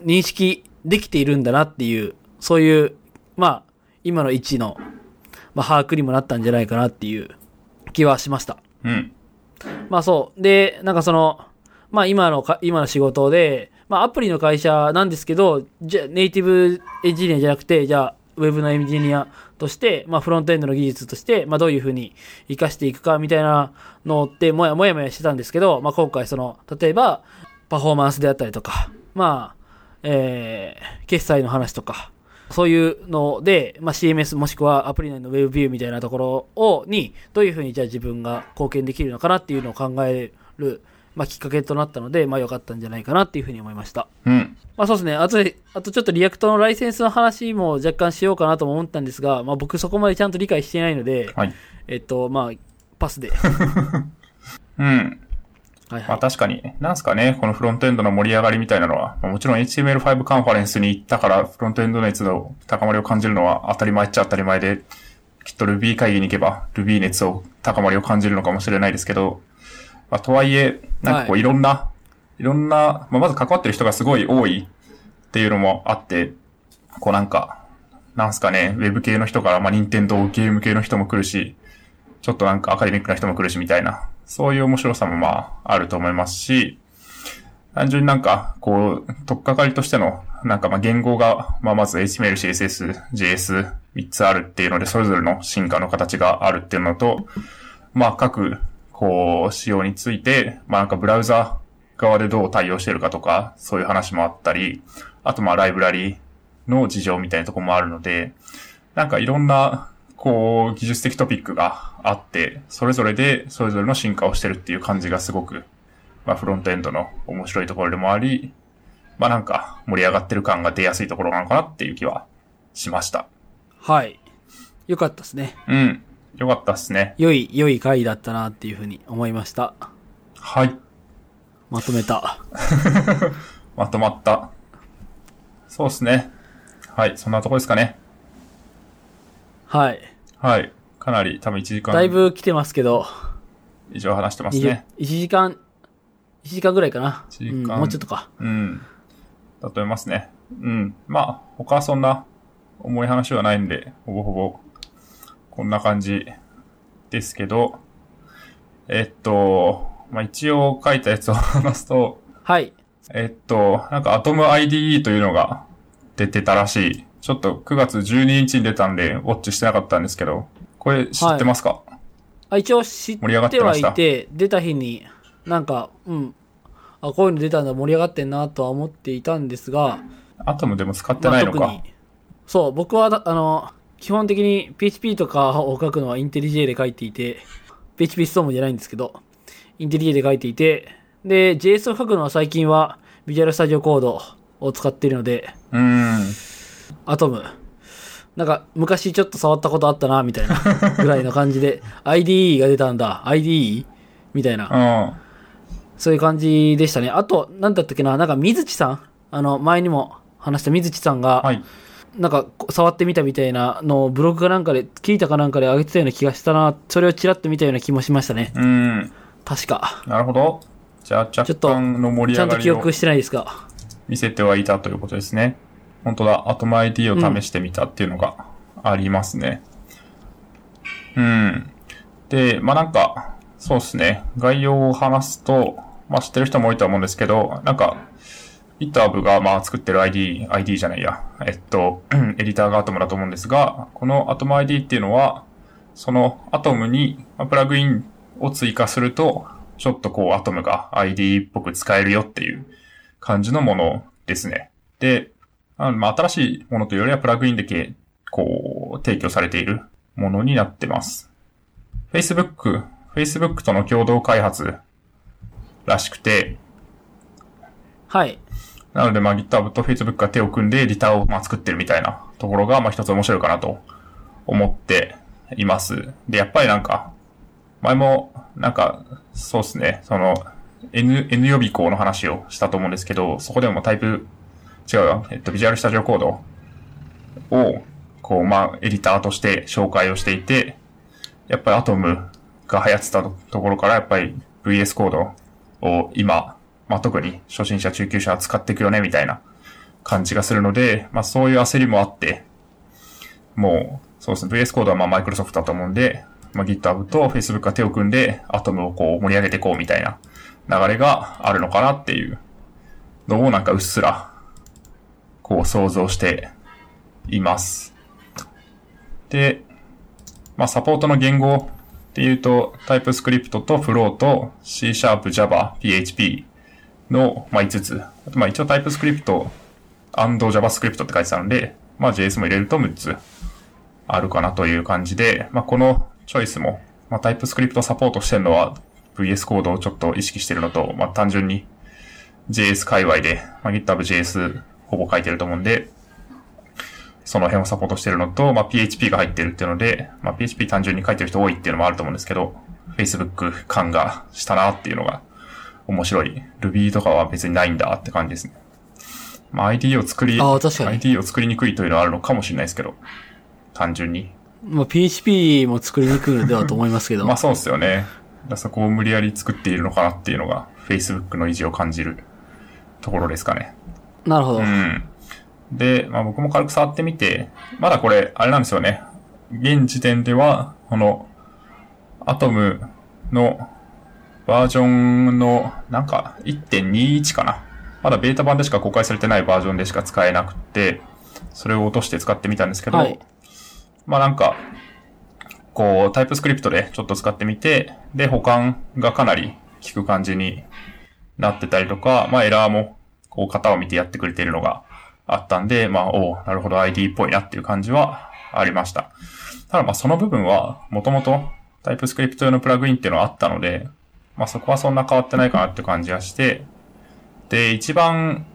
認識できているんだなっていう、そういう、まあ、今の位置の、まあ、把握にもなったんじゃないかなっていう気はしました。うん。まあそう。で、なんかその、まあ今のか、今の仕事で、まあアプリの会社なんですけど、じゃネイティブエンジニアじゃなくて、じゃあ、ウェブのエンジニアとして、まあフロントエンドの技術として、まあどういうふうに活かしていくかみたいなのって、もやもやもやしてたんですけど、まあ今回その、例えば、パフォーマンスであったりとか、まあ、えー、決済の話とか、そういうので、まあ、CMS もしくはアプリ内の Web ビューみたいなところを、に、どういうふうにじゃあ自分が貢献できるのかなっていうのを考える、まあ、きっかけとなったので、まあ、良かったんじゃないかなっていうふうに思いました。うん。まあ、そうですね。あとで、あとちょっと React のライセンスの話も若干しようかなとも思ったんですが、まあ、僕そこまでちゃんと理解していないので、はい。えっと、まあ、パスで。うん。はいはい。まあ確かに、なんすかね、このフロントエンドの盛り上がりみたいなのは、まあもちろん HTML5 カンファレンスに行ったから、フロントエンド熱の高まりを感じるのは当たり前っちゃ当たり前で、きっと Ruby 会議に行けば Ruby 熱を高まりを感じるのかもしれないですけど、まあとはいえ、なんかこはいういろんな、い、ろんな、まあまず関わってる人がすごい多いっていうのもあって、こうなんか、なんすかね、ウェブ系の人から、まあ任天堂ゲーム系の人も来るし、ちょっとなんかアカデミックな人も来るしみたいな、そういう面白さもまああると思いますし、単純になんか、こう、とっかかりとしての、なんかまあ言語が、まあまず HTML、CSS、JS、3つあるっていうので、それぞれの進化の形があるっていうのと、まあ各、こう、仕様について、まあなんかブラウザ側でどう対応してるかとか、そういう話もあったり、あとまあライブラリの事情みたいなところもあるので、なんかいろんな、こう、技術的トピックがあって、それぞれで、それぞれの進化をしてるっていう感じがすごく、まあフロントエンドの面白いところでもあり、まあなんか盛り上がってる感が出やすいところなのかなっていう気はしました。はい。よかったですね。うん。よかったっすね。良い、良い回だったなっていうふうに思いました。はい。まとめた。まとまった。そうですね。はい。そんなとこですかね。はい。はい。かなり多分1時間だいぶ来てますけど、以上話してます20ね。1時間、1時間ぐらいかな。1時間うん、もうちょっとか。うん。だと思いますね。うん。まあ、他はそんな重い話はないんで、ほぼほぼ、こんな感じですけど、えっと、まあ一応書いたやつを話すと、はい。えっと、なんか AtomIDE というのが出てたらしい。ちょっと9月12日に出たんで、ウォッチしてなかったんですけど、これ知ってますか、あ一応知っててはいて、出た日に、なんか、うん。あ、こういうの出たんだ、盛り上がってんなとは思っていたんですが、アトムでも使ってないのか。まあ。そう、僕はだ、あの、基本的に PHP とかを書くのはインテリジェで書いていて、PHP ストームじゃないんですけど、インテリジェで書いていて、で、JS を書くのは最近は Visual Studio Code を使っているので、うーん。アトム。なんか、昔ちょっと触ったことあったな、みたいな、ぐらいの感じで、IDE が出たんだ、IDE? みたいな、うん。そういう感じでしたね。あと、なんだったっけな、なんか水地さん？あの、前にも話した水地さんが、はい。なんか、こ触ってみたみたいなのをブログかなんかで、聞いたかなんかで上げてたような気がしたな、それをちらっと見たような気もしましたね。うーん。確か。なるほど。じゃあ若ちょっと干の盛りちゃんと記憶してないですが。見せてはいたということですね。本当だ。アトム ID を試してみたっていうのがありますね。うん。で、まあなんか、そうですね。概要を話すと、まあ知ってる人も多いと思うんですけど、なんか、GitHub がまあ作ってる ID、ID じゃないや。えっと、エディターが Atom だと思うんですが、この Atom ID っていうのは、その Atom にまあプラグインを追加すると、ちょっとこう Atom が ID っぽく使えるよっていう感じのものですね。で、あのまあ、新しいものというよりはプラグインだけ、こう、提供されているものになってます。Facebook、Facebook との共同開発らしくて、はい。なので、まあ、GitHub と Facebook が手を組んで、リターを、まあ、作ってるみたいなところが、まあ、一つ面白いかなと思っています。で、やっぱりなんか、前も、なんか、そうですね、その、N、N 予備校の話をしたと思うんですけど、そこでもタイプ、違うわ、えっと、ビジュアルスタジオコードを、こう、まあ、エディターとして紹介をしていて、やっぱりアトムが流行ってたところから、やっぱり VS コードを今、まあ、特に初心者、中級者は使っていくよね、みたいな感じがするので、まあ、そういう焦りもあって、もう、そうですね、VS コードはまあ、マイクロソフトだと思うんで、まあ、GitHub と Facebook が手を組んで、アトムをこう盛り上げていこうみたいな流れがあるのかなっていうのをなんかうっすら、こう想像しています。で、まあ、サポートの言語っていうと、TypeScript と Flow と C Sharp、Java、PHP の、まあ、5つ。まあ、一応 TypeScript and JavaScript って書いてたので、まあ、JS も入れると6つあるかなという感じで、まあ、このチョイスも、まあ、TypeScript サポートしてるのは VS コードをちょっと意識してるのと、まあ、単純に JS 界隈で、まあ、GitHub JS ほぼ書いてると思うんで、その辺をサポートしてるのと、まあ、PHP が入ってるっていうので、まあ、PHP 単純に書いてる人多いっていうのもあると思うんですけど、Facebook 感がしたなっていうのが面白い。Ruby とかは別にないんだって感じですね。まあ、ID を作り、ID を作りにくいというのはあるのかもしれないですけど、単純に。まあ、PHP も作りにくいのではと思いますけど。まあそうですよね。そこを無理やり作っているのかなっていうのが、Facebook の意地を感じるところですかね。なるほど。うん。で、まあ僕も軽く触ってみて、まだこれ、あれなんですよね。現時点では、この、アトムのバージョンの、なんか、1.21かな。まだベータ版でしか公開されてないバージョンでしか使えなくて、それを落として使ってみたんですけど、はいまあなんか、こう、タイプスクリプトでちょっと使ってみて、で、保管がかなり効く感じになってたりとか、まあエラーも、こう、型を見てやってくれているのがあったんで、まあ、おうなるほど ID っぽいなっていう感じはありました。ただまあその部分は、もともとタイプスクリプト用のプラグインっていうのはあったので、まあそこはそんな変わってないかなって感じがして、で、一番、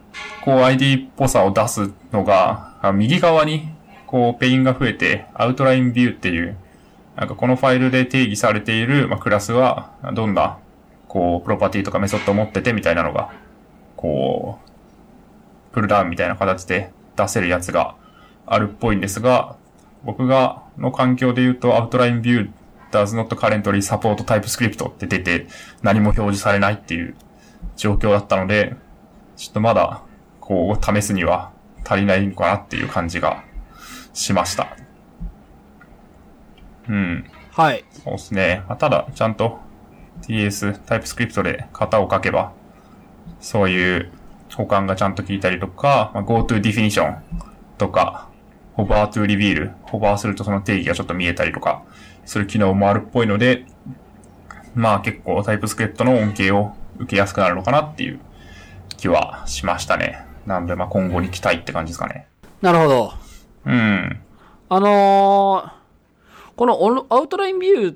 こう ID っぽさを出すのが、右側に、こうペインが増えて、 Outline View っていう、なんかこのファイルで定義されている、まあ、クラスは、どんな、こう、プロパティとかメソッドを持っててみたいなのが、こう、プルダウンみたいな形で出せるやつがあるっぽいんですが、僕が、の環境で言うと、 Outline View does not currently support TypeScript って出て、何も表示されないっていう状況だったので、ちょっとまだ、こう、試すには足りないのかなっていう感じがしました。うん。はい。そうですね。まあ、ただ、ちゃんと TS、TypeScript で型を書けば、そういう保管がちゃんと効いたりとか、まあ、GoToDefinition とか、Hover to Reveal、ホバーするとその定義がちょっと見えたりとか、する機能もあるっぽいので、まあ結構 TypeScript の恩恵を受けやすくなるのかなっていう気はしましたね。なので、まあ今後に期待って感じですかね。なるほど。うん。あのー、このアウトラインビューっ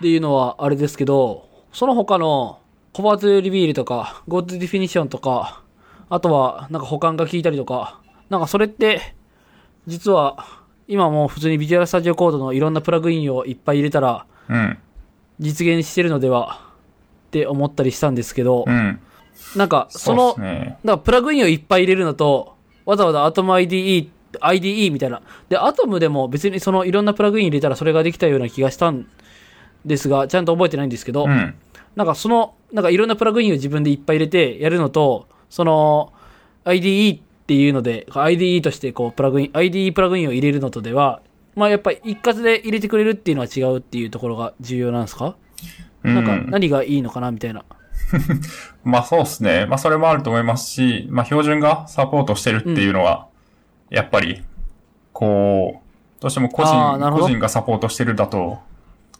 ていうのはあれですけど、その他のコバーズリビールとか、ゴー to ディフィニションとか、あとはなんか保管が効いたりとか、なんかそれって、実は今もう普通にビジュアルスタジオコードのいろんなプラグインをいっぱい入れたらうん。実現してるのではって思ったりしたんですけど、うん。なんかその、ですね。だからプラグインをいっぱい入れるのと、わざわざアトム IDE、みたいな。で、アトムでも別にそのいろんなプラグイン入れたらそれができたような気がしたんですが、ちゃんと覚えてないんですけど、うん。なんかその、なんかいろんなプラグインを自分でいっぱい入れてやるのと、その IDE っていうので、IDE としてこうプラグイン、IDE プラグインを入れるのとでは、まあやっぱり一括で入れてくれるっていうのは違うっていうところが重要なんですか、うんなんか何がいいのかなみたいな。まあそうですね。まあそれもあると思いますし、まあ標準がサポートしてるっていうのは、やっぱり、こう、どうしても個人、個人がサポートしてるだと、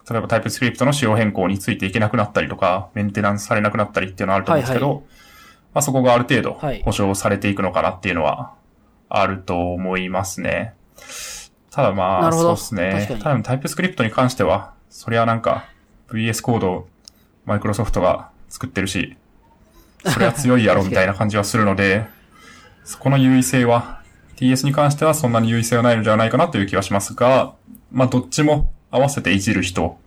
例えばタイプスクリプトの仕様変更についていけなくなったりとか、メンテナンスされなくなったりっていうのはあると思うんですけど、はいまあそこがある程度はい。保証されていくのかなっていうのはあると思いますね。ただまあ、そうですね。確か。に。多分タイプスクリプトに関しては、それはなんか VS コードをマイクロソフトが作ってるし、それは強いやろみたいな感じはするので、そこの優位性は、TS に関してはそんなに優位性はないのではないかなという気はしますが、まあどっちも合わせていじる人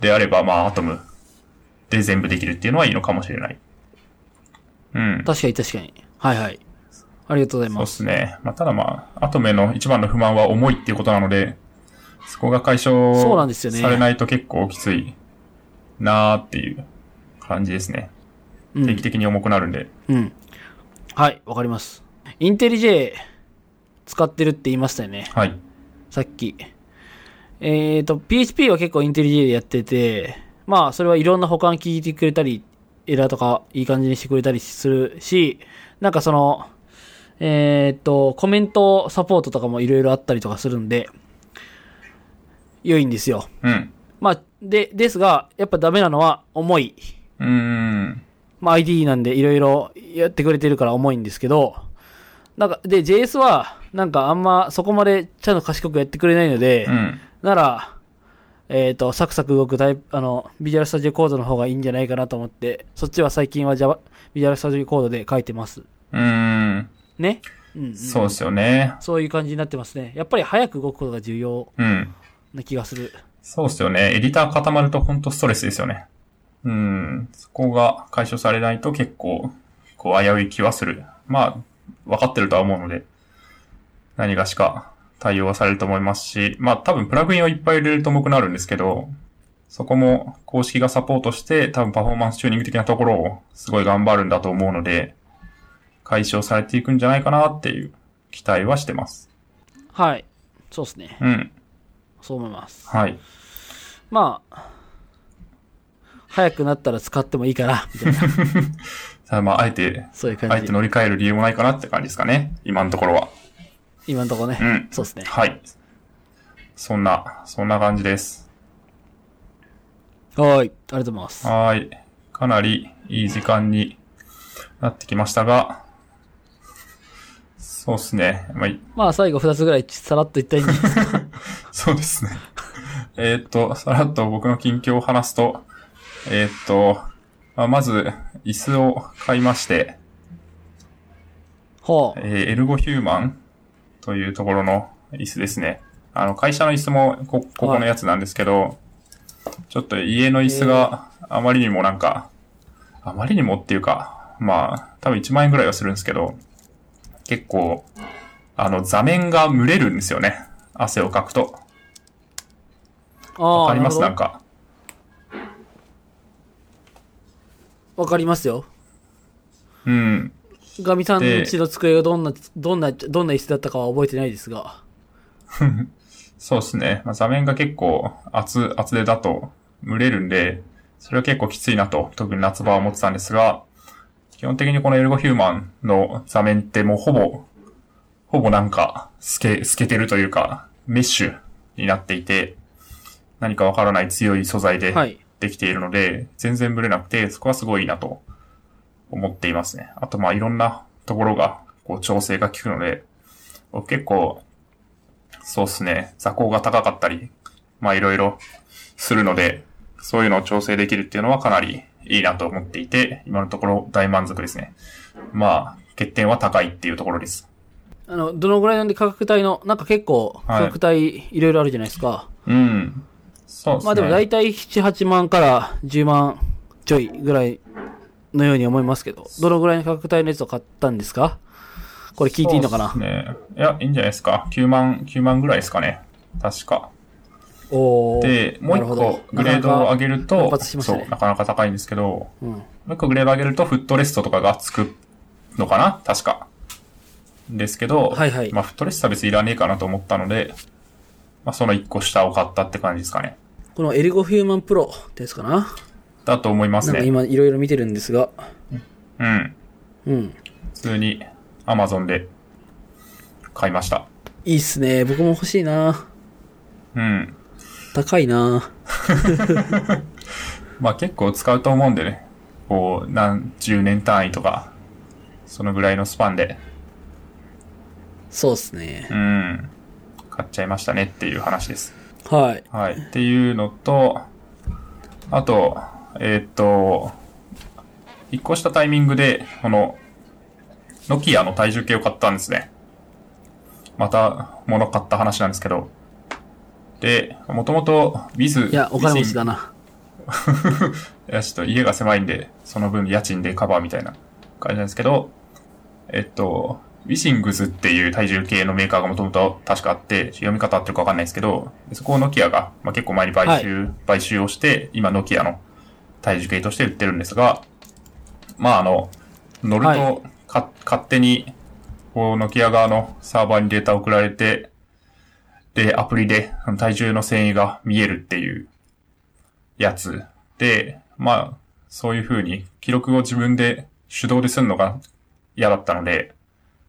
であれば、まあアトムで全部できるっていうのはいいのかもしれない。うん。確かに確かに。はいはい。ありがとうございそうま。ですすね。まあただまあ、アトムへの一番の不満は重いっていうことなので、そこが解消されないと結構きついなーっていう感じですね。うん定期的に重くなるんで。うん。はい、わかります。インテリ J 使ってるって言いましたよね。はい。さっき。えっ、と、PHP は結構インテリ J でやってて、まあ、それはいろんな保管聞いてくれたり、エラーとかいい感じにしてくれたりするし、なんかその、えっ、と、コメントサポートとかもいろいろあったりとかするんで、良いんですよ。うん。まあ、で、ですが、やっぱダメなのは重い。うーん。まあ ID なんでいろいろやってくれてるから重いんですけど、なんか、で、JS は、なんかあんまそこまでちゃんと賢くやってくれないので、うん。なら、えっ、と、サクサク動くタイプ、あの、ビジュアルスタジオコードの方がいいんじゃないかなと思って、そっちは最近は Java、ビジュアルスタジオコードで書いてます。うーん。ね？うん、うん。そうですよね。そういう感じになってますね。やっぱり早く動くことが重要うん。な気がする。そうですよね。エディター固まると本当ストレスですよね。うん。そこが解消されないと結構、こう危うい気はする。まあ、分かってるとは思うので、何がしか対応はされると思いますし、まあ多分プラグインをいっぱい入れると重くなるんですけど、そこも公式がサポートして多分パフォーマンスチューニング的なところをすごい頑張るんだと思うので、解消されていくんじゃないかなっていう期待はしてます。はい。そうですね。うん。そう思います。はい。まあ、早くなったら使ってもいいかな、みたいな、ただまあ、あえてそういう感じあえて。乗り換える理由もないかなって感じですかね。今のところは。今のところね。うん。そうですね。はい。そんな、そんな感じです。はい。ありがとうございます。はーい。かなりいい時間になってきましたが、そうですね。まあ、いまあ、最後二つぐらいさらっと言ったらいいんですか。そうですね。えーっと、さらっと僕の近況を話すと、えーっと、まあ、まず、椅子を買いまして、ほう。えーエルゴヒューマンというところの椅子ですね。あの、会社の椅子もこ、ここのやつなんですけど、ちょっと家の椅子があまりにもなんか、あまりにもっていうか、まあ、多分1万円ぐらいはするんですけど、結構、あの、座面が蒸れるんですよね。汗をかくと。ああ、わかります？なんか。わかりますよ。うん。ガミさんので家の机がどんな、どんな、どんな椅子だったかは覚えてないですが。そうですね。まあ、座面が結構厚、厚手だと蒸れるんで、それは結構きついなと、特に夏場は思ってたんですが、基本的にこのエルゴヒューマンの座面ってもうほぼ、ほぼなんか透け、透けてるというか、メッシュになっていて、何かわからない強い素材ではい。できているので、全然ブレなくて、そこはすごいいいなと思っていますね。あとまあいろんなところが、こう調整が効くので、僕結構、そうっすね、座高が高かったり、まあいろいろするので、そういうのを調整できるっていうのはかなりいいなと思っていて、今のところ大満足ですね。まあ、欠点は高いっていうところです。あの、どのぐらいなんで価格帯の、なんか結構はい価格帯いろいろあるじゃないですか。うん。そうですね。まあでも大体7、8万から10万ちょいぐらいのように思いますけど、どのぐらいの価格帯のやつを買ったんですか？これ聞いていいのかな？ね。いや、いいんじゃないですか。9万、9万ぐらいですかね。確か。おーで、もう一個グレードを上げる反と、発しましたねそう、なかなか高いんですけど、うん。もう一個グレード上げるとフットレストとかがつくのかな？確か。ですけど、はいはいまあフットレストは別にいらねえかなと思ったので、まあその一個下を買ったって感じですかね。このエルゴフューマンプロってやつかな？だと思いますね。なんか今いろいろ見てるんですが、うん。うん。普通に Amazon で買いました。いいっすね。僕も欲しいなうん。高いな まあ結構使うと思うんでね。こう、何十年単位とか、そのぐらいのスパンで、そうっすねう。ん、買っちゃいましたねっていう話です。はい。はい。っていうのと、あと、えーっと、引っ越したタイミングで、この、ノキアの体重計を買ったんですね。また、物買った話なんですけど。で、もともと、ビズ、いや、お金持ちだだな。いや、ちょっと家が狭いんで、その分家賃でカバーみたいな感じなんですけど、えっと、ウィシングズっていう体重計のメーカーがもともと確かあって、読み方合ってるかわかんないですけど、そこをノキアが、まあ、結構前に買収、買収をして、今ノキアの体重計として売ってるんですが、まああの、乗ると、はい。か勝手に、こう、ノキア側のサーバーにデータ送られて、で、アプリで体重の遷移が見えるっていうやつ。で、まあ、そういう風に記録を自分で手動でするのが嫌だったので、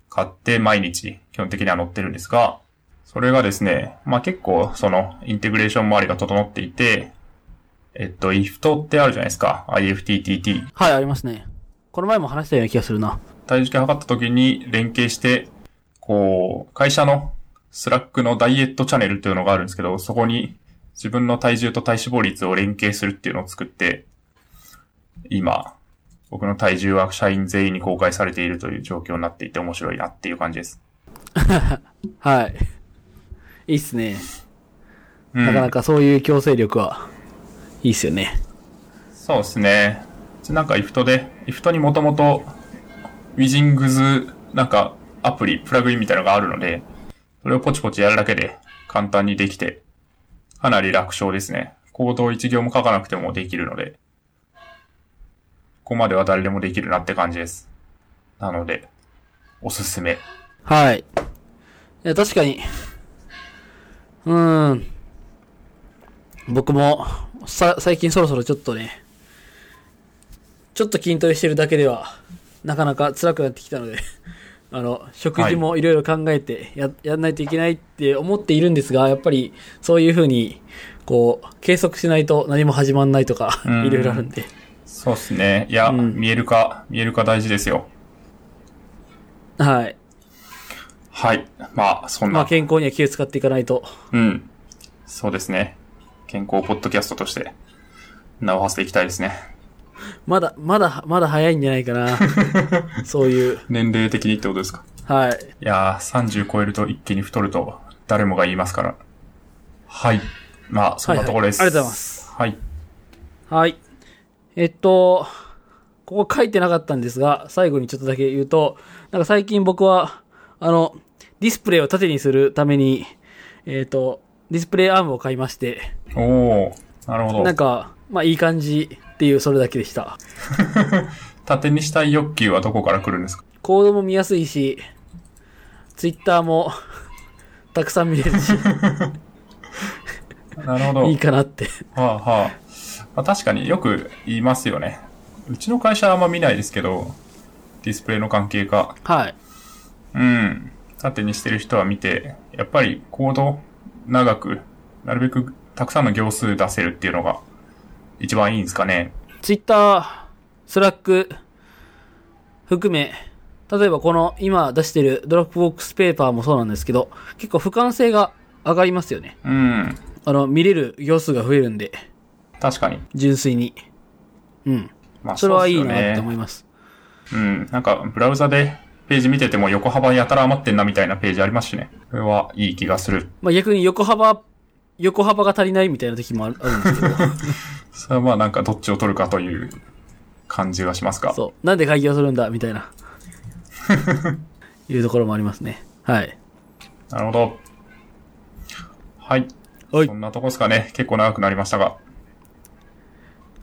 買って毎日基本的には乗ってるんですが、それがですね、まあ結構そのインテグレーション周りが整っていて、えっと、IFT ってあるじゃないですか。IFTTT。はい、ありますね。この前も話したような気がするな。体重計測った時に連携して、こう、会社のスラックのダイエットチャンネルっていうのがあるんですけど、そこに自分の体重と体脂肪率を連携するっていうのを作って、今、僕の体重は社員全員に公開されているという状況になっていて面白いなっていう感じです。はい。いいっすね。うん、なかなかそういう強制力は、いいっすよね。そうですね。なんか IFT で、IFT にもともと、ウィジングズなんかアプリ、プラグインみたいなのがあるので、それをポチポチやるだけで簡単にできて、かなり楽勝ですね。コードを一行も書かなくてもできるので、ここまでは誰でもできるなって感じです。なので、おすすめ。はい。いや、確かに。うーん。僕も、さ、最近そろそろちょっとね、ちょっと筋トレしてるだけでは、なかなか辛くなってきたので、あの、食事もいろいろ考えてや、やんないといけないって思っているんですが、やっぱり、そういうふうに、こう、計測しないと何も始まんないとか、うんいろいろあるんで。そうですね。いや、うん見えるか、見えるか大事ですよ。はい。はい。まあ、そんな。まあ、健康には気を使っていかないと。うん。そうですね。健康ポッドキャストとして、名を馳せていきたいですね。まだ、まだ、まだ早いんじゃないかな。そういう。年齢的にってことですか？はい。いやー、30超えると一気に太ると、誰もが言いますから。はい。まあ、そんなところです。はいはいありがとうございます。はい。はい。えっと、ここ書いてなかったんですが、最後にちょっとだけ言うと、なんか最近僕は、あの、ディスプレイを縦にするために、えっ、と、ディスプレイアームを買いまして、おおなるほどなん。か、まあいい感じっていう、それだけでした。縦にしたい欲求はどこから来るんですか？コードも見やすいし、ツイッターもたくさん見れるし、なるほど。いいかなって。はあはあ。まあ、確かによく言いますよね。うちの会社はあんま見ないですけど、ディスプレイの関係か。はい。うん。縦にしてる人は見て、やっぱりコード長く、なるべくたくさんの行数出せるっていうのが一番いいんですかね。ツイッター、スラック、含め、例えばこの今出してる Dropbox Paper もそうなんですけど、結構俯瞰性が上がりますよね。うん。あの、見れる行数が増えるんで、確かに。純粋に。うん。まあそれはいいなって思います。うん。なんか、ブラウザでページ見てても横幅やたら余ってんなみたいなページありますしね。これはいい気がする。まあ逆に横幅、横幅が足りないみたいな時もあるんですけど、それはまあなんかどっちを取るかという感じがしますが。そう。なんで会議をするんだみたいな。いうところもありますね。はい。なるほど。はい。はいそんなとこですかね。結構長くなりましたが。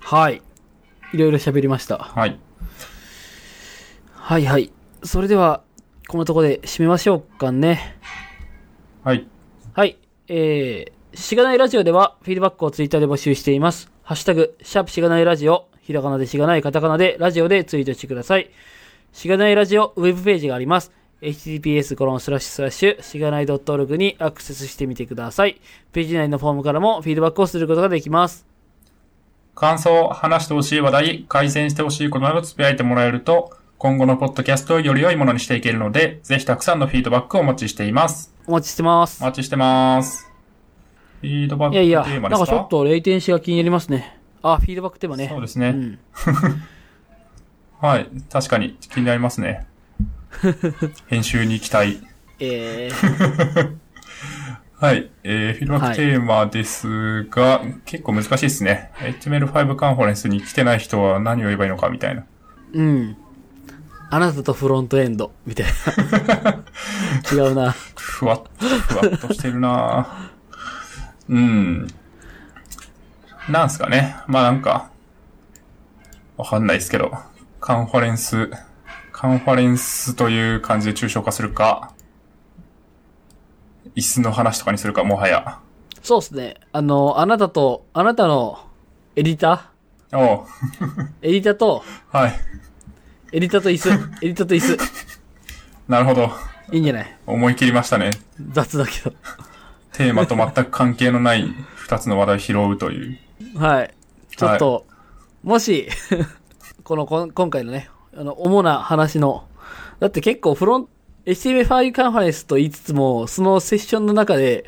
はい。いろいろ喋りました。はい。はいはい。それでは、このところで締めましょうかね。はい。はい。えー、しがないラジオでは、フィードバックをツイッターで募集しています。ハッシュタグ、シャープしがないラジオ、ひらがなでしがない、カタカナで、ラジオでツイートしてください。しがないラジオ、ウェブページがあります。https コロンスラッシュスラッシュしがない .org にアクセスしてみてください。ページ内のフォームからもフィードバックをすることができます。感想、話してほしい話題、改善してほしいことなどつぶやいてもらえると、今後のポッドキャストをより良いものにしていけるので、ぜひたくさんのフィードバックをお待ちしています。お待ちしてますお。待ちしてます。フィードバックいやいや、テーマなんか？ですかちょっとレイテンシが気になりますね。あ、フィードバックテーマね。そうですね。うん。はい。確かに気になりますね。編集に期待。えー、はい。えー、フィードバックテーマですが、結構難しいですね。HTML5 カンファレンスに来てない人は何を言えばいいのかみたいな。うん。あなたとフロントエンド、みたいな。違うな。ふわっ、ふわっとしてるなうん。なんすかね。まあなんか、わかんないですけど、カンファレンス、カンファレンスという感じで抽象化するか、椅子の話とかにするか、もはや。そうですね。あの、あなたと、あなたのエディター？エディターと、はい。エディターと椅子、エディターと椅子。なるほど。いいんじゃない？思い切りましたね。雑だけど。テーマと全く関係のない二つの話題を拾うという。はい。ちょっと、もし、このこん、今回のね、あの、主な話の、だって結構フロン、HTML5 カンファレンスと言いつつも、そのセッションの中で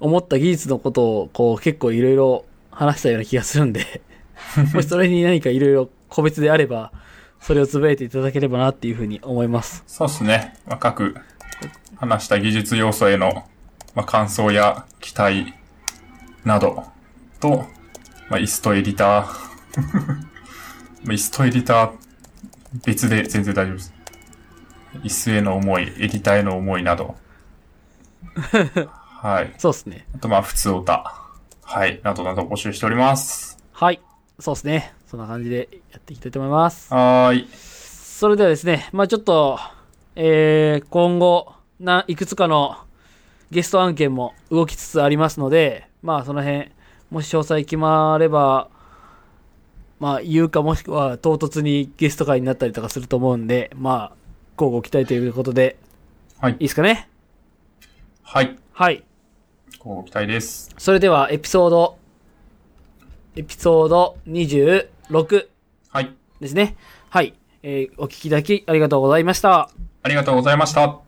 思った技術のことを、こう、結構いろいろ話したような気がするんで、もしそれに何かいろいろ個別であれば、それをつぶやいていただければなっていうふうに思います。そうですね。まあ、各話した技術要素への、まあ、感想や期待などと、まあ、イストエディター。まあ、イストエディター別で全然大丈夫です。イスへの思い、エディターへの思いなど。はい。そうですね。あと、まあ、普通歌。はい。などなど募集しております。はい。そうですね。そんな感じでやっていきたいと思います。はーい。それではですね、まあちょっと、えー、今後、な、いくつかのゲスト案件も動きつつありますので、まあその辺、もし詳細決まれば、まあ言うかもしくは唐突にゲスト会になったりとかすると思うんで、まあ、交互期待ということで、はいいいですかね？はい。はい。ご期待です。それではエピソード、エピソード26はい。ですね。はい。えー、お聞きいただきありがとうございました。ありがとうございました。